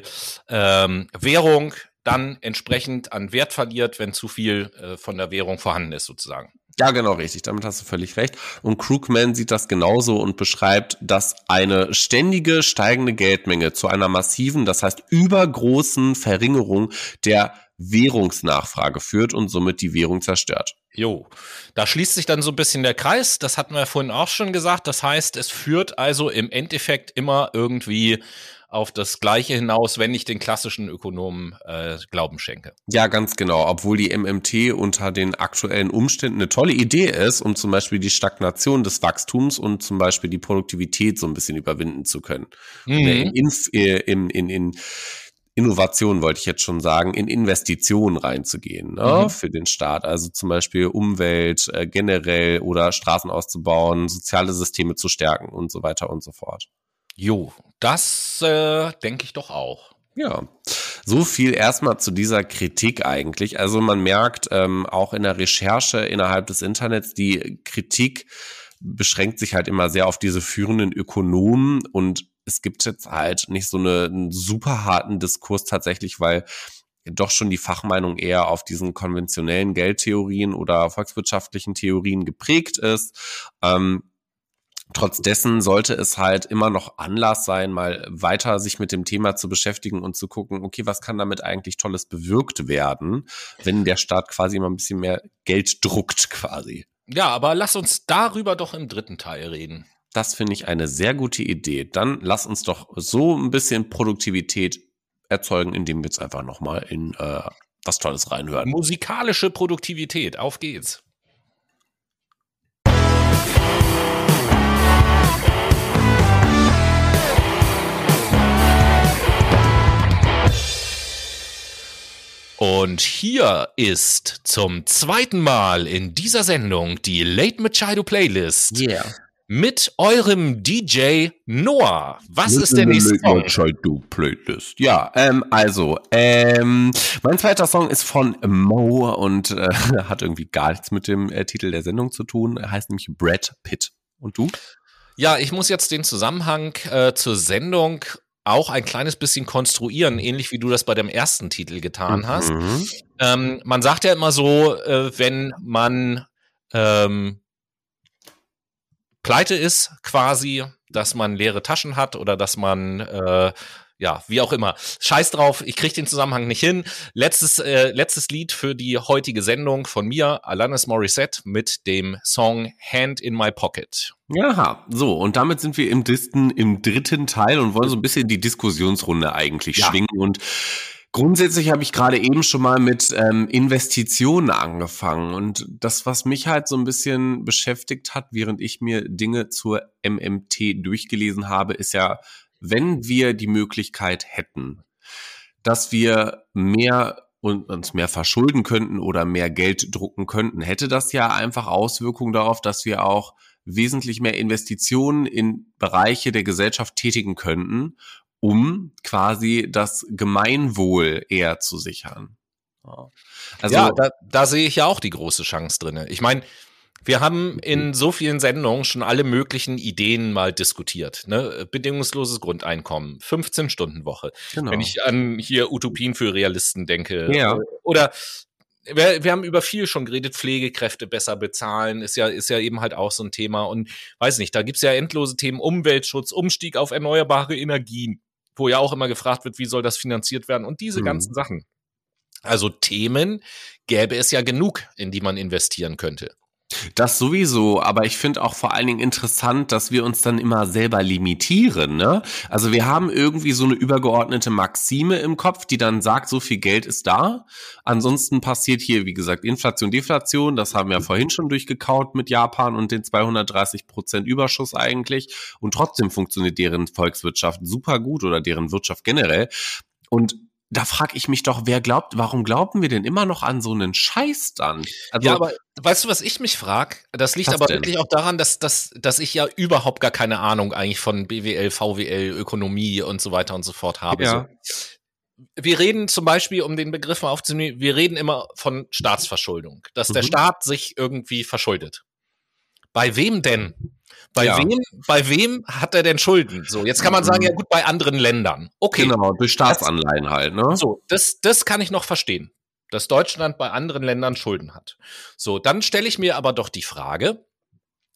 ähm, Währung dann entsprechend an Wert verliert, wenn zu viel äh, von der Währung vorhanden ist, sozusagen. Ja, genau, richtig. Damit hast du völlig recht. Und Krugman sieht das genauso und beschreibt, dass eine ständige steigende Geldmenge zu einer massiven, das heißt übergroßen Verringerung der Währungsnachfrage führt und somit die Währung zerstört. Jo, da schließt sich dann so ein bisschen der Kreis. Das hatten wir vorhin auch schon gesagt. Das heißt, es führt also im Endeffekt immer irgendwie auf das Gleiche hinaus, wenn ich den klassischen Ökonomen äh, Glauben schenke. Ja, ganz genau. Obwohl die MMT unter den aktuellen Umständen eine tolle Idee ist, um zum Beispiel die Stagnation des Wachstums und zum Beispiel die Produktivität so ein bisschen überwinden zu können. Mhm. In, in, in, in, in Innovation wollte ich jetzt schon sagen, in Investitionen reinzugehen ne, mhm. für den Staat. Also zum Beispiel Umwelt äh, generell oder Straßen auszubauen, soziale Systeme zu stärken und so weiter und so fort. Jo, das äh, denke ich doch auch. Ja, so viel erstmal zu dieser Kritik eigentlich. Also man merkt ähm, auch in der Recherche innerhalb des Internets, die Kritik beschränkt sich halt immer sehr auf diese führenden Ökonomen und es gibt jetzt halt nicht so eine, einen super harten Diskurs tatsächlich, weil doch schon die Fachmeinung eher auf diesen konventionellen Geldtheorien oder volkswirtschaftlichen Theorien geprägt ist. Ähm, Trotz sollte es halt immer noch Anlass sein, mal weiter sich mit dem Thema zu beschäftigen und zu gucken, okay, was kann damit eigentlich Tolles bewirkt werden, wenn der Staat quasi immer ein bisschen mehr Geld druckt quasi. Ja, aber lass uns darüber doch im dritten Teil reden. Das finde ich eine sehr gute Idee. Dann lass uns doch so ein bisschen Produktivität erzeugen, indem wir jetzt einfach nochmal in äh, was Tolles reinhören. Musikalische Produktivität, auf geht's. Und hier ist zum zweiten Mal in dieser Sendung die Late Machado Playlist. Yeah. Mit eurem DJ Noah. Was ist der nächste Song? Machado Playlist. Ja, ähm, also, ähm, mein zweiter Song ist von Mo und äh, hat irgendwie gar nichts mit dem äh, Titel der Sendung zu tun. Er heißt nämlich Brad Pitt. Und du? Ja, ich muss jetzt den Zusammenhang äh, zur Sendung auch ein kleines bisschen konstruieren, ähnlich wie du das bei dem ersten Titel getan hast. Mhm. Ähm, man sagt ja immer so, äh, wenn man ähm, pleite ist, quasi, dass man leere Taschen hat oder dass man äh, ja, wie auch immer. Scheiß drauf, ich krieg den Zusammenhang nicht hin. Letztes, äh, letztes Lied für die heutige Sendung von mir, Alanis Morissette mit dem Song Hand in My Pocket. Ja, so, und damit sind wir im, Disten, im dritten Teil und wollen so ein bisschen die Diskussionsrunde eigentlich ja. schwingen. Und grundsätzlich habe ich gerade eben schon mal mit ähm, Investitionen angefangen. Und das, was mich halt so ein bisschen beschäftigt hat, während ich mir Dinge zur MMT durchgelesen habe, ist ja, wenn wir die Möglichkeit hätten, dass wir mehr und uns mehr verschulden könnten oder mehr Geld drucken könnten, hätte das ja einfach Auswirkungen darauf, dass wir auch wesentlich mehr Investitionen in Bereiche der Gesellschaft tätigen könnten, um quasi das Gemeinwohl eher zu sichern. Also ja, da, da sehe ich ja auch die große Chance drinne. Ich meine, wir haben in so vielen Sendungen schon alle möglichen Ideen mal diskutiert. Ne? Bedingungsloses Grundeinkommen, 15-Stunden-Woche. Genau. Wenn ich an hier Utopien für Realisten denke. Ja. Oder wir, wir haben über viel schon geredet, Pflegekräfte besser bezahlen, ist ja, ist ja eben halt auch so ein Thema. Und weiß nicht, da gibt's ja endlose Themen, Umweltschutz, Umstieg auf erneuerbare Energien, wo ja auch immer gefragt wird, wie soll das finanziert werden und diese mhm. ganzen Sachen. Also Themen gäbe es ja genug, in die man investieren könnte. Das sowieso, aber ich finde auch vor allen Dingen interessant, dass wir uns dann immer selber limitieren. Ne? Also wir haben irgendwie so eine übergeordnete Maxime im Kopf, die dann sagt, so viel Geld ist da. Ansonsten passiert hier, wie gesagt, Inflation, Deflation. Das haben wir vorhin schon durchgekaut mit Japan und den 230 Prozent Überschuss eigentlich. Und trotzdem funktioniert deren Volkswirtschaft super gut oder deren Wirtschaft generell. Und da frage ich mich doch, wer glaubt, warum glauben wir denn immer noch an so einen Scheiß dann? Also, ja, aber weißt du, was ich mich frage? Das liegt aber denn? wirklich auch daran, dass, dass, dass ich ja überhaupt gar keine Ahnung eigentlich von BWL, VWL, Ökonomie und so weiter und so fort habe. Ja. So. Wir reden zum Beispiel, um den Begriff mal aufzunehmen, wir reden immer von Staatsverschuldung, dass mhm. der Staat sich irgendwie verschuldet. Bei wem denn? Bei ja. wem, bei wem hat er denn Schulden? So, jetzt kann man sagen, ja gut, bei anderen Ländern. Okay. Genau, durch Staatsanleihen das, halt, ne? So, das, das kann ich noch verstehen, dass Deutschland bei anderen Ländern Schulden hat. So, dann stelle ich mir aber doch die Frage,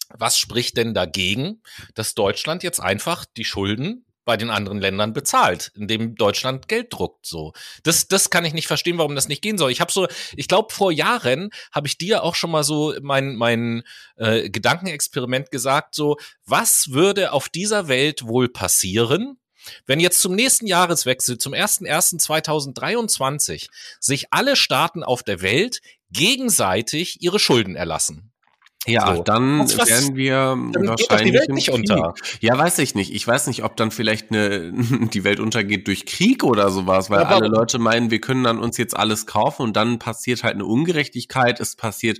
was spricht denn dagegen, dass Deutschland jetzt einfach die Schulden bei den anderen Ländern bezahlt, indem Deutschland Geld druckt. So, das, das kann ich nicht verstehen, warum das nicht gehen soll. Ich habe so, ich glaube, vor Jahren habe ich dir auch schon mal so mein mein äh, Gedankenexperiment gesagt. So, was würde auf dieser Welt wohl passieren, wenn jetzt zum nächsten Jahreswechsel, zum 01.01.2023, sich alle Staaten auf der Welt gegenseitig ihre Schulden erlassen. Ja, so. dann was, was, werden wir dann wahrscheinlich die Welt nicht unter. Ja, weiß ich nicht. Ich weiß nicht, ob dann vielleicht eine, die Welt untergeht durch Krieg oder sowas, weil Aber alle Leute meinen, wir können dann uns jetzt alles kaufen und dann passiert halt eine Ungerechtigkeit. Es passiert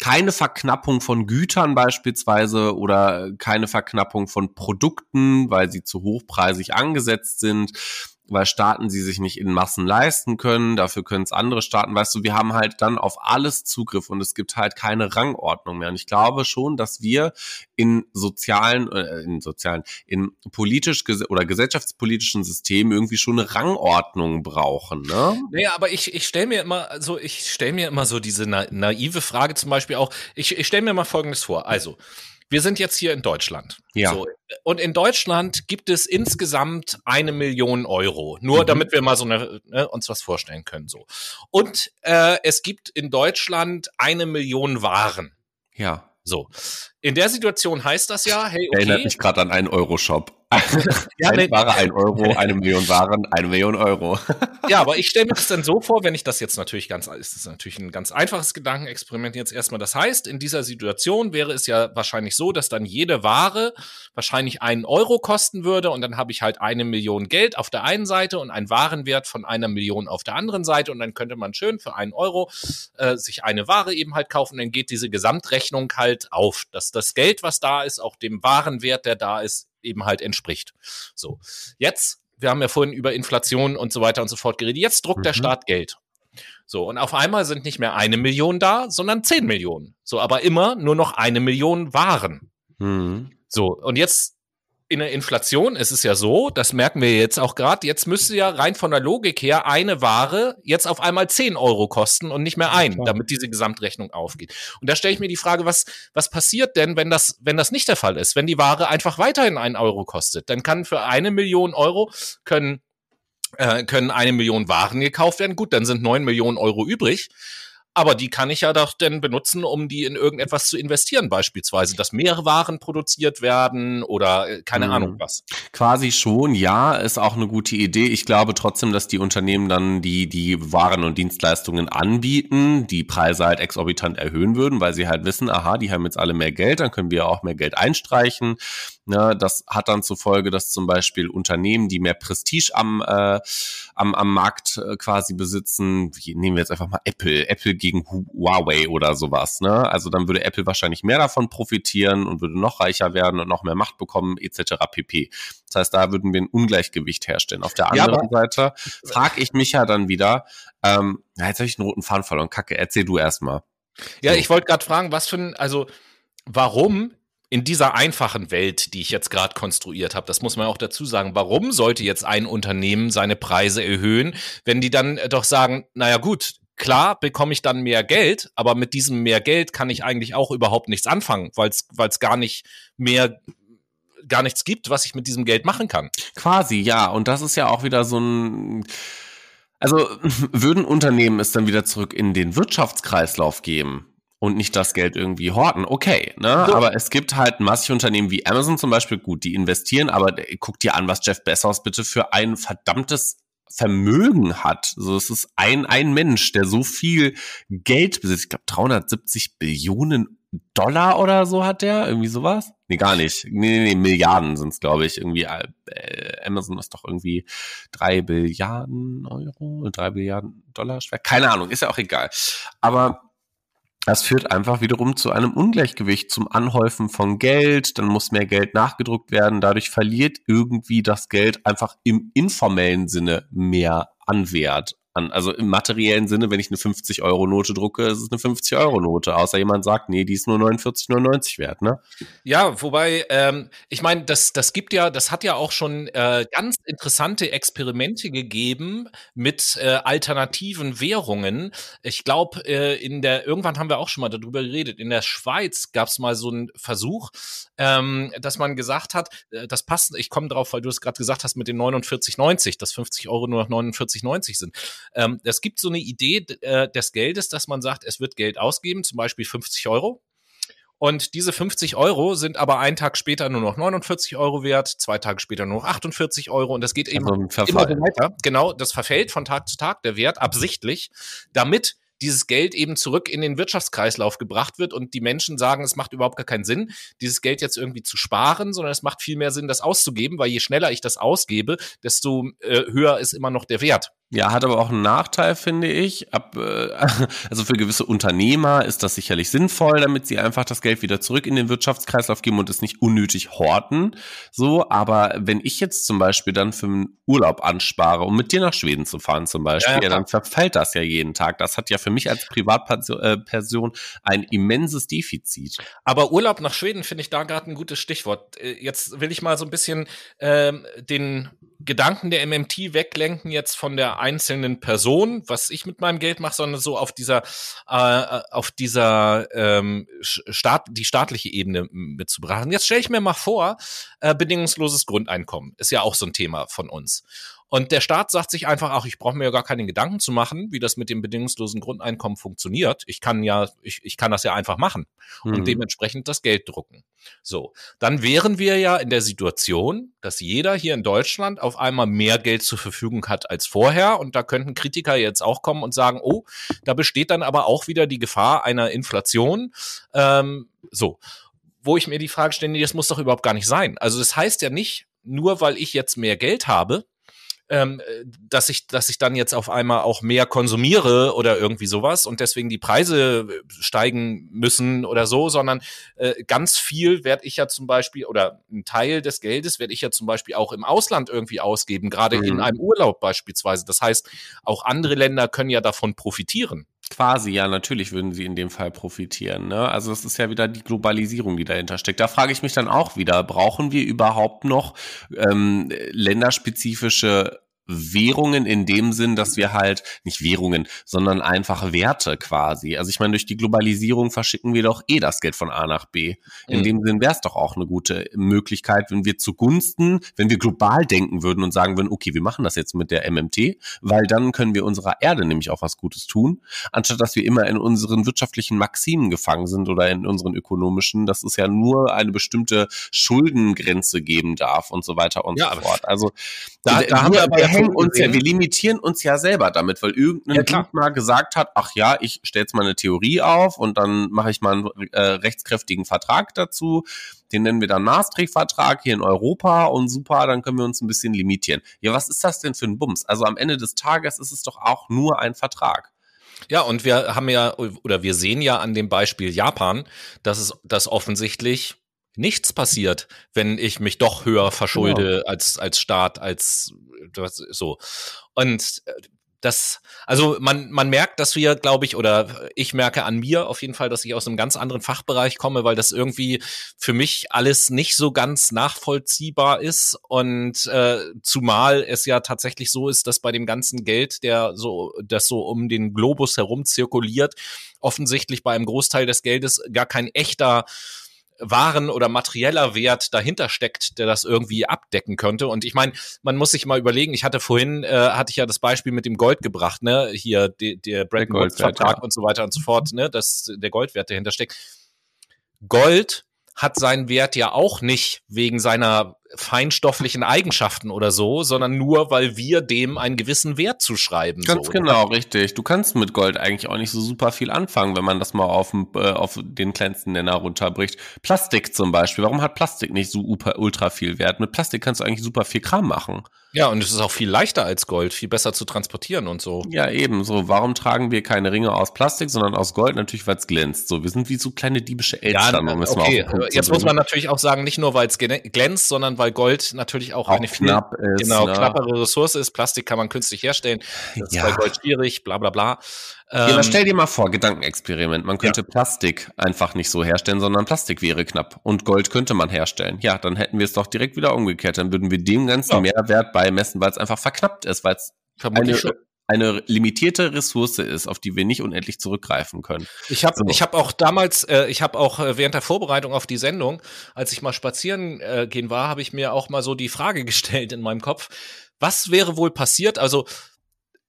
keine Verknappung von Gütern beispielsweise oder keine Verknappung von Produkten, weil sie zu hochpreisig angesetzt sind weil Staaten sie sich nicht in Massen leisten können. Dafür können es andere Staaten. Weißt du, wir haben halt dann auf alles Zugriff und es gibt halt keine Rangordnung mehr. Und ich glaube schon, dass wir in sozialen, äh, in sozialen, in politisch oder gesellschaftspolitischen Systemen irgendwie schon eine Rangordnung brauchen. Ne? Naja, aber ich, ich stelle mir immer, also ich stelle mir immer so diese na naive Frage zum Beispiel auch. Ich, ich stelle mir mal Folgendes vor. Also wir sind jetzt hier in Deutschland. Ja. So, und in Deutschland gibt es insgesamt eine Million Euro. Nur mhm. damit wir mal so eine, ne, uns was vorstellen können. So. Und äh, es gibt in Deutschland eine Million Waren. Ja. So. In der Situation heißt das ja, hey, okay. Erinnert mich gerade an einen Euro-Shop. ja, ein Ware, ein Euro, eine Million Waren, eine Million Euro. ja, aber ich stelle mir das dann so vor, wenn ich das jetzt natürlich ganz, ist das natürlich ein ganz einfaches Gedankenexperiment jetzt erstmal. Das heißt, in dieser Situation wäre es ja wahrscheinlich so, dass dann jede Ware wahrscheinlich einen Euro kosten würde und dann habe ich halt eine Million Geld auf der einen Seite und einen Warenwert von einer Million auf der anderen Seite und dann könnte man schön für einen Euro äh, sich eine Ware eben halt kaufen, dann geht diese Gesamtrechnung halt auf, dass das Geld, was da ist, auch dem Warenwert, der da ist, eben halt entspricht. So, jetzt, wir haben ja vorhin über Inflation und so weiter und so fort geredet, jetzt druckt mhm. der Staat Geld. So, und auf einmal sind nicht mehr eine Million da, sondern zehn Millionen. So, aber immer nur noch eine Million Waren. Mhm. So, und jetzt in der Inflation ist es ja so, das merken wir jetzt auch gerade, jetzt müsste ja rein von der Logik her eine Ware jetzt auf einmal 10 Euro kosten und nicht mehr ein, damit diese Gesamtrechnung aufgeht. Und da stelle ich mir die Frage, was, was passiert denn, wenn das, wenn das nicht der Fall ist? Wenn die Ware einfach weiterhin einen Euro kostet, dann kann für eine Million Euro können, äh, können eine Million Waren gekauft werden. Gut, dann sind neun Millionen Euro übrig aber die kann ich ja doch denn benutzen, um die in irgendetwas zu investieren, beispielsweise, dass mehr Waren produziert werden oder äh, keine mhm. Ahnung was. Quasi schon, ja, ist auch eine gute Idee. Ich glaube trotzdem, dass die Unternehmen dann die, die Waren und Dienstleistungen anbieten, die Preise halt exorbitant erhöhen würden, weil sie halt wissen, aha, die haben jetzt alle mehr Geld, dann können wir auch mehr Geld einstreichen. Ne, das hat dann zur Folge, dass zum Beispiel Unternehmen, die mehr Prestige am, äh, am, am Markt äh, quasi besitzen, nehmen wir jetzt einfach mal Apple, Apple gegen Huawei oder sowas. Ne? Also dann würde Apple wahrscheinlich mehr davon profitieren und würde noch reicher werden und noch mehr Macht bekommen, etc. pp. Das heißt, da würden wir ein Ungleichgewicht herstellen. Auf der anderen ja, Seite frage ich mich ja dann wieder, ähm, ja, jetzt habe ich einen roten Faden verloren. Kacke, erzähl du erstmal. Ja, so. ich wollte gerade fragen, was für ein, also warum in dieser einfachen Welt, die ich jetzt gerade konstruiert habe, das muss man auch dazu sagen, warum sollte jetzt ein Unternehmen seine Preise erhöhen, wenn die dann doch sagen, naja gut, klar bekomme ich dann mehr Geld, aber mit diesem mehr Geld kann ich eigentlich auch überhaupt nichts anfangen, weil es gar nicht mehr gar nichts gibt, was ich mit diesem Geld machen kann. Quasi, ja. Und das ist ja auch wieder so ein also würden Unternehmen es dann wieder zurück in den Wirtschaftskreislauf geben? Und nicht das Geld irgendwie horten. Okay, ne? So. Aber es gibt halt massig Unternehmen wie Amazon zum Beispiel, gut, die investieren, aber guck dir an, was Jeff Bezos bitte für ein verdammtes Vermögen hat. So, es ist ein, ein Mensch, der so viel Geld besitzt. Ich glaube, 370 Billionen Dollar oder so hat der. Irgendwie sowas? Nee, gar nicht. Nee, nee, nee Milliarden sind es, glaube ich. Irgendwie, äh, Amazon ist doch irgendwie drei Billiarden Euro, drei Billiarden Dollar schwer. Keine Ahnung, ist ja auch egal. Aber das führt einfach wiederum zu einem Ungleichgewicht, zum Anhäufen von Geld, dann muss mehr Geld nachgedruckt werden, dadurch verliert irgendwie das Geld einfach im informellen Sinne mehr an Wert an. Also im materiellen Sinne, wenn ich eine 50-Euro-Note drucke, ist es eine 50-Euro-Note, außer jemand sagt, nee, die ist nur 49,99 wert, ne? Ja, wobei, ähm, ich meine, das, das gibt ja, das hat ja auch schon äh, ganz interessante Experimente gegeben mit äh, alternativen Währungen. Ich glaube, äh, in der, irgendwann haben wir auch schon mal darüber geredet, in der Schweiz gab es mal so einen Versuch, ähm, dass man gesagt hat, äh, das passt, ich komme drauf, weil du es gerade gesagt hast mit den 49,90, dass 50 Euro nur noch 49,90 sind. Ähm, es gibt so eine Idee äh, des Geldes, dass man sagt, es wird Geld ausgeben, zum Beispiel 50 Euro. Und diese 50 Euro sind aber einen Tag später nur noch 49 Euro wert, zwei Tage später nur noch 48 Euro und das geht eben also immer weiter. Genau, das verfällt von Tag zu Tag, der Wert absichtlich, damit dieses Geld eben zurück in den Wirtschaftskreislauf gebracht wird und die Menschen sagen, es macht überhaupt gar keinen Sinn, dieses Geld jetzt irgendwie zu sparen, sondern es macht viel mehr Sinn, das auszugeben, weil je schneller ich das ausgebe, desto äh, höher ist immer noch der Wert. Ja, hat aber auch einen Nachteil, finde ich. Ab, äh, also für gewisse Unternehmer ist das sicherlich sinnvoll, damit sie einfach das Geld wieder zurück in den Wirtschaftskreislauf geben und es nicht unnötig horten. So, aber wenn ich jetzt zum Beispiel dann für einen Urlaub anspare, um mit dir nach Schweden zu fahren zum Beispiel, ja, ja, dann verfällt das ja jeden Tag. Das hat ja für mich als Privatperson äh, ein immenses Defizit. Aber Urlaub nach Schweden finde ich da gerade ein gutes Stichwort. Äh, jetzt will ich mal so ein bisschen ähm, den Gedanken der MMT weglenken jetzt von der einzelnen Person, was ich mit meinem Geld mache, sondern so auf dieser äh, auf dieser ähm, Staat, die staatliche Ebene mitzubrachen. Jetzt stelle ich mir mal vor, äh, bedingungsloses Grundeinkommen ist ja auch so ein Thema von uns. Und der Staat sagt sich einfach, ach, ich brauche mir ja gar keine Gedanken zu machen, wie das mit dem bedingungslosen Grundeinkommen funktioniert. Ich kann ja, ich, ich kann das ja einfach machen mhm. und dementsprechend das Geld drucken. So, dann wären wir ja in der Situation, dass jeder hier in Deutschland auf einmal mehr Geld zur Verfügung hat als vorher. Und da könnten Kritiker jetzt auch kommen und sagen, oh, da besteht dann aber auch wieder die Gefahr einer Inflation. Ähm, so, wo ich mir die Frage stelle, das muss doch überhaupt gar nicht sein. Also das heißt ja nicht, nur weil ich jetzt mehr Geld habe, ähm, dass ich, dass ich dann jetzt auf einmal auch mehr konsumiere oder irgendwie sowas und deswegen die Preise äh, steigen müssen oder so, sondern äh, ganz viel werde ich ja zum Beispiel oder ein Teil des Geldes werde ich ja zum Beispiel auch im Ausland irgendwie ausgeben, gerade mhm. in einem Urlaub beispielsweise. Das heißt, auch andere Länder können ja davon profitieren. Quasi, ja, natürlich würden sie in dem Fall profitieren. Ne? Also es ist ja wieder die Globalisierung, die dahinter steckt. Da frage ich mich dann auch wieder, brauchen wir überhaupt noch ähm, länderspezifische Währungen in dem Sinn, dass wir halt nicht Währungen, sondern einfach Werte quasi. Also ich meine, durch die Globalisierung verschicken wir doch eh das Geld von A nach B. In mhm. dem Sinn wäre es doch auch eine gute Möglichkeit, wenn wir zugunsten, wenn wir global denken würden und sagen würden, okay, wir machen das jetzt mit der MMT, weil dann können wir unserer Erde nämlich auch was Gutes tun, anstatt dass wir immer in unseren wirtschaftlichen Maximen gefangen sind oder in unseren ökonomischen, dass es ja nur eine bestimmte Schuldengrenze geben darf und so weiter und ja, so fort. Also da, da haben wir aber hängen uns ja, wir limitieren uns ja selber damit, weil irgendein ja, mal gesagt hat, ach ja, ich stelle jetzt mal eine Theorie auf und dann mache ich mal einen äh, rechtskräftigen Vertrag dazu. Den nennen wir dann Maastricht-Vertrag hier in Europa und super, dann können wir uns ein bisschen limitieren. Ja, was ist das denn für ein Bums? Also am Ende des Tages ist es doch auch nur ein Vertrag. Ja, und wir haben ja, oder wir sehen ja an dem Beispiel Japan, dass es das offensichtlich nichts passiert, wenn ich mich doch höher verschulde genau. als, als Staat, als so. Und äh, das, also man, man merkt, dass wir, glaube ich, oder ich merke an mir auf jeden Fall, dass ich aus einem ganz anderen Fachbereich komme, weil das irgendwie für mich alles nicht so ganz nachvollziehbar ist. Und äh, zumal es ja tatsächlich so ist, dass bei dem ganzen Geld, der so, das so um den Globus herum zirkuliert, offensichtlich bei einem Großteil des Geldes gar kein echter Waren oder materieller Wert dahinter steckt, der das irgendwie abdecken könnte. Und ich meine, man muss sich mal überlegen, ich hatte vorhin, äh, hatte ich ja das Beispiel mit dem Gold gebracht, ne, hier die, der Bretton Woods Vertrag ja. und so weiter und so fort, ne, dass der Goldwert dahinter steckt. Gold hat seinen Wert ja auch nicht wegen seiner feinstofflichen Eigenschaften oder so, sondern nur, weil wir dem einen gewissen Wert zuschreiben. Ganz so, genau, oder? richtig. Du kannst mit Gold eigentlich auch nicht so super viel anfangen, wenn man das mal auf, äh, auf den kleinsten Nenner runterbricht. Plastik zum Beispiel. Warum hat Plastik nicht so super, ultra viel Wert? Mit Plastik kannst du eigentlich super viel Kram machen. Ja, und es ist auch viel leichter als Gold, viel besser zu transportieren und so. Ja, eben. So, warum tragen wir keine Ringe aus Plastik, sondern aus Gold? Natürlich, weil es glänzt. So, wir sind wie so kleine diebische Eltern. Ja, okay. Jetzt muss man natürlich auch sagen, nicht nur, weil es glänzt, sondern weil Gold natürlich auch, auch eine viel knapp ist, genau, ne? knappere Ressource ist. Plastik kann man künstlich herstellen. Das ja. ist bei Gold schwierig, bla bla bla. Ähm, ja, stell dir mal vor, Gedankenexperiment. Man könnte ja. Plastik einfach nicht so herstellen, sondern Plastik wäre knapp. Und Gold könnte man herstellen. Ja, dann hätten wir es doch direkt wieder umgekehrt. Dann würden wir dem ganzen ja. Mehrwert beimessen, weil es einfach verknappt ist, weil es eine, eine limitierte Ressource ist, auf die wir nicht unendlich zurückgreifen können. Ich habe so. ich habe auch damals, äh, ich habe auch äh, während der Vorbereitung auf die Sendung, als ich mal spazieren äh, gehen war, habe ich mir auch mal so die Frage gestellt in meinem Kopf, was wäre wohl passiert? Also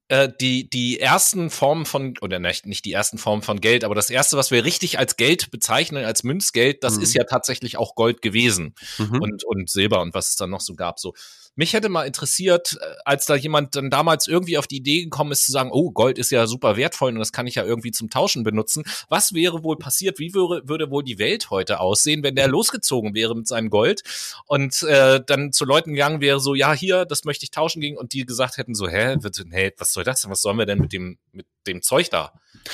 äh, die, die ersten Formen von, oder nicht, nicht die ersten Formen von Geld, aber das erste, was wir richtig als Geld bezeichnen, als Münzgeld, das mhm. ist ja tatsächlich auch Gold gewesen mhm. und, und Silber und was es dann noch so gab. So, mich hätte mal interessiert, äh, als da jemand dann damals irgendwie auf die Idee gekommen ist zu sagen, oh, Gold ist ja super wertvoll und das kann ich ja irgendwie zum Tauschen benutzen. Was wäre wohl passiert? Wie würde, würde wohl die Welt heute aussehen, wenn der losgezogen wäre mit seinem Gold und äh, dann zu Leuten gegangen wäre, so, ja, hier, das möchte ich tauschen gegen und die gesagt hätten so, hä, was soll das denn? Was sollen wir denn mit dem, mit dem Zeug da?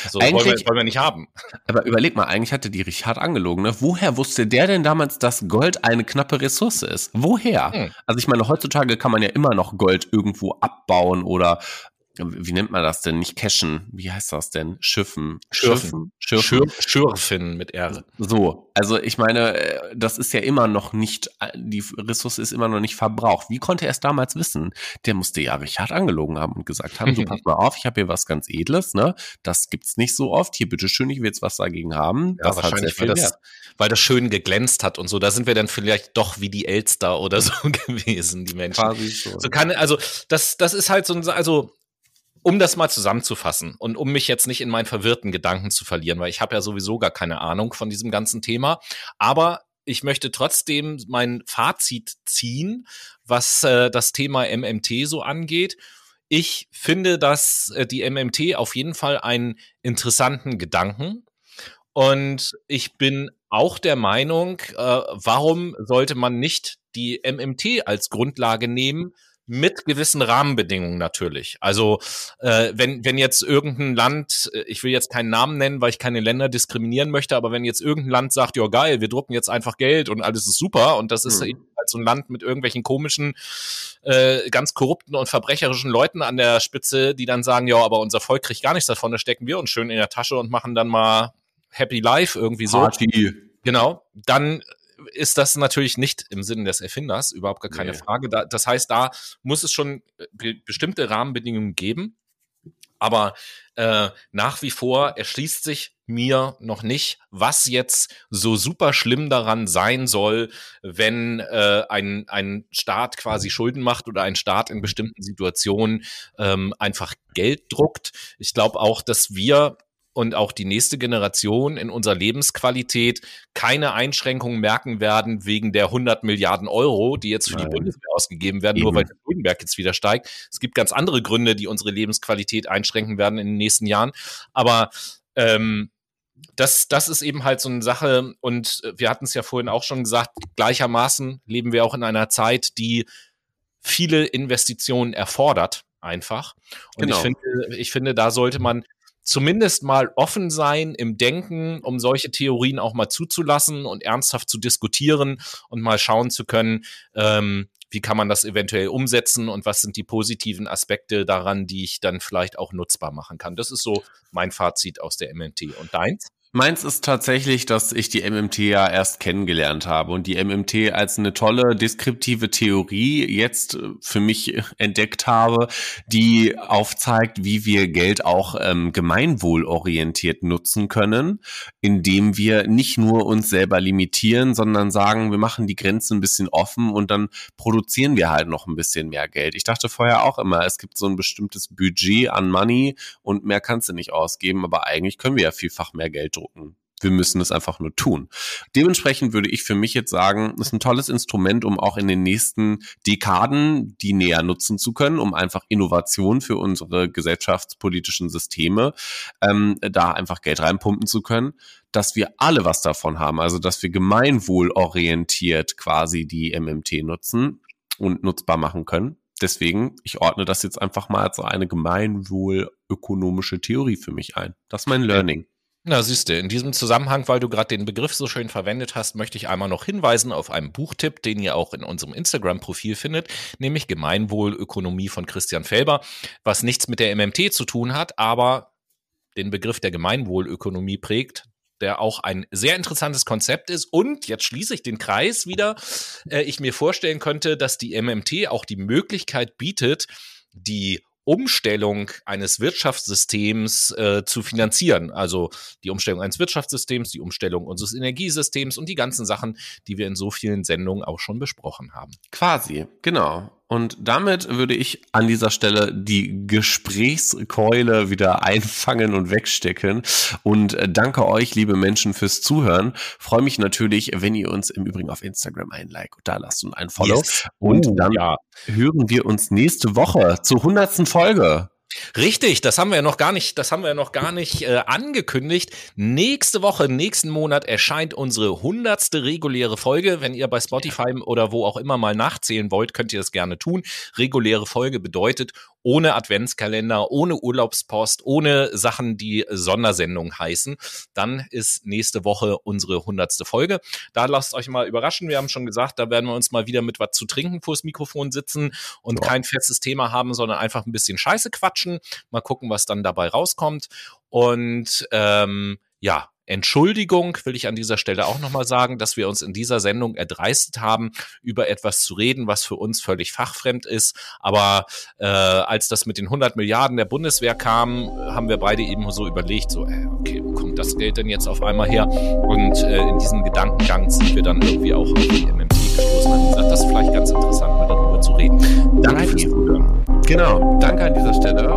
So wollen wir, wollen wir nicht haben. Aber überleg mal, eigentlich hatte die Richard angelogen. Ne? Woher wusste der denn damals, dass Gold eine knappe Ressource ist? Woher? Hm. Also ich meine, heutzutage kann man ja immer noch Gold irgendwo abbauen oder wie nennt man das denn? Nicht cashen. Wie heißt das denn? Schiffen. Schürfen. Schürfen. Schürfen mit R. So. Also ich meine, äh, das ist ja immer noch nicht, äh, die Ressource ist immer noch nicht verbraucht. Wie konnte er es damals wissen? Der musste ja Richard angelogen haben und gesagt haben, du pass mal auf, ich habe hier was ganz Edles, ne? Das gibt's nicht so oft. Hier, bitteschön, ich will jetzt was dagegen haben. Ja, das wahrscheinlich, weil das, weil das schön geglänzt hat und so. Da sind wir dann vielleicht doch wie die Elster oder so gewesen, die Menschen. Quasi so. so kann, also das, das ist halt so ein, also um das mal zusammenzufassen und um mich jetzt nicht in meinen verwirrten Gedanken zu verlieren, weil ich habe ja sowieso gar keine Ahnung von diesem ganzen Thema, aber ich möchte trotzdem mein Fazit ziehen, was äh, das Thema MMT so angeht. Ich finde, dass äh, die MMT auf jeden Fall einen interessanten Gedanken und ich bin auch der Meinung, äh, warum sollte man nicht die MMT als Grundlage nehmen mit gewissen Rahmenbedingungen natürlich. Also äh, wenn, wenn jetzt irgendein Land, äh, ich will jetzt keinen Namen nennen, weil ich keine Länder diskriminieren möchte, aber wenn jetzt irgendein Land sagt, ja geil, wir drucken jetzt einfach Geld und alles ist super und das ist mhm. halt so ein Land mit irgendwelchen komischen, äh, ganz korrupten und verbrecherischen Leuten an der Spitze, die dann sagen, ja, aber unser Volk kriegt gar nichts davon, da stecken wir uns schön in der Tasche und machen dann mal Happy Life irgendwie so. Party. Genau, dann ist das natürlich nicht im Sinne des Erfinders, überhaupt gar keine nee. Frage. Da, das heißt, da muss es schon be bestimmte Rahmenbedingungen geben. Aber äh, nach wie vor erschließt sich mir noch nicht, was jetzt so super schlimm daran sein soll, wenn äh, ein, ein Staat quasi Schulden macht oder ein Staat in bestimmten Situationen ähm, einfach Geld druckt. Ich glaube auch, dass wir und auch die nächste Generation in unserer Lebensqualität keine Einschränkungen merken werden wegen der 100 Milliarden Euro, die jetzt für Nein. die Bundeswehr ausgegeben werden, Eben. nur weil der Schuldenberg jetzt wieder steigt. Es gibt ganz andere Gründe, die unsere Lebensqualität einschränken werden in den nächsten Jahren. Aber ähm, das, das ist eben halt so eine Sache. Und wir hatten es ja vorhin auch schon gesagt, gleichermaßen leben wir auch in einer Zeit, die viele Investitionen erfordert einfach. Und genau. ich finde, ich finde, da sollte man zumindest mal offen sein im Denken, um solche Theorien auch mal zuzulassen und ernsthaft zu diskutieren und mal schauen zu können, ähm, wie kann man das eventuell umsetzen und was sind die positiven Aspekte daran, die ich dann vielleicht auch nutzbar machen kann. Das ist so mein Fazit aus der MMT. Und deins? Meins ist tatsächlich, dass ich die MMT ja erst kennengelernt habe und die MMT als eine tolle deskriptive Theorie jetzt äh, für mich entdeckt habe, die aufzeigt, wie wir Geld auch ähm, gemeinwohlorientiert nutzen können, indem wir nicht nur uns selber limitieren, sondern sagen, wir machen die Grenzen ein bisschen offen und dann produzieren wir halt noch ein bisschen mehr Geld. Ich dachte vorher auch immer, es gibt so ein bestimmtes Budget an Money und mehr kannst du nicht ausgeben, aber eigentlich können wir ja vielfach mehr Geld drucken. Wir müssen es einfach nur tun. Dementsprechend würde ich für mich jetzt sagen, ist ein tolles Instrument, um auch in den nächsten Dekaden die näher nutzen zu können, um einfach Innovation für unsere gesellschaftspolitischen Systeme ähm, da einfach Geld reinpumpen zu können, dass wir alle was davon haben, also dass wir gemeinwohlorientiert quasi die MMT nutzen und nutzbar machen können. Deswegen, ich ordne das jetzt einfach mal als eine gemeinwohlökonomische Theorie für mich ein. Das ist mein Learning. Na, siehst du, in diesem Zusammenhang, weil du gerade den Begriff so schön verwendet hast, möchte ich einmal noch hinweisen auf einen Buchtipp, den ihr auch in unserem Instagram-Profil findet, nämlich Gemeinwohlökonomie von Christian Felber, was nichts mit der MMT zu tun hat, aber den Begriff der Gemeinwohlökonomie prägt, der auch ein sehr interessantes Konzept ist. Und jetzt schließe ich den Kreis wieder. Äh, ich mir vorstellen könnte, dass die MMT auch die Möglichkeit bietet, die Umstellung eines Wirtschaftssystems äh, zu finanzieren. Also die Umstellung eines Wirtschaftssystems, die Umstellung unseres Energiesystems und die ganzen Sachen, die wir in so vielen Sendungen auch schon besprochen haben. Quasi, genau. Und damit würde ich an dieser Stelle die Gesprächskeule wieder einfangen und wegstecken. Und äh, danke euch, liebe Menschen, fürs Zuhören. Freue mich natürlich, wenn ihr uns im Übrigen auf Instagram ein Like da lasst und ein Follow. Yes. Und uh, dann ja. hören wir uns nächste Woche zur hundertsten Folge. Richtig, das haben wir ja noch gar nicht, das haben wir ja noch gar nicht äh, angekündigt. Nächste Woche, nächsten Monat erscheint unsere hundertste reguläre Folge. Wenn ihr bei Spotify oder wo auch immer mal nachzählen wollt, könnt ihr das gerne tun. Reguläre Folge bedeutet ohne Adventskalender, ohne Urlaubspost, ohne Sachen, die Sondersendung heißen. Dann ist nächste Woche unsere hundertste Folge. Da lasst euch mal überraschen. Wir haben schon gesagt, da werden wir uns mal wieder mit was zu trinken vors Mikrofon sitzen und ja. kein festes Thema haben, sondern einfach ein bisschen Scheiße quatschen. Mal gucken, was dann dabei rauskommt. Und ähm, ja, Entschuldigung will ich an dieser Stelle auch nochmal sagen, dass wir uns in dieser Sendung erdreistet haben, über etwas zu reden, was für uns völlig fachfremd ist. Aber äh, als das mit den 100 Milliarden der Bundeswehr kam, haben wir beide eben so überlegt, so, äh, okay, wo kommt das Geld denn jetzt auf einmal her? Und äh, in diesem Gedankengang sind wir dann irgendwie auch auf die MMT gestoßen und gesagt, das ist vielleicht ganz interessant, mal darüber zu reden. Danke fürs Zuhören. Genau, danke an dieser Stelle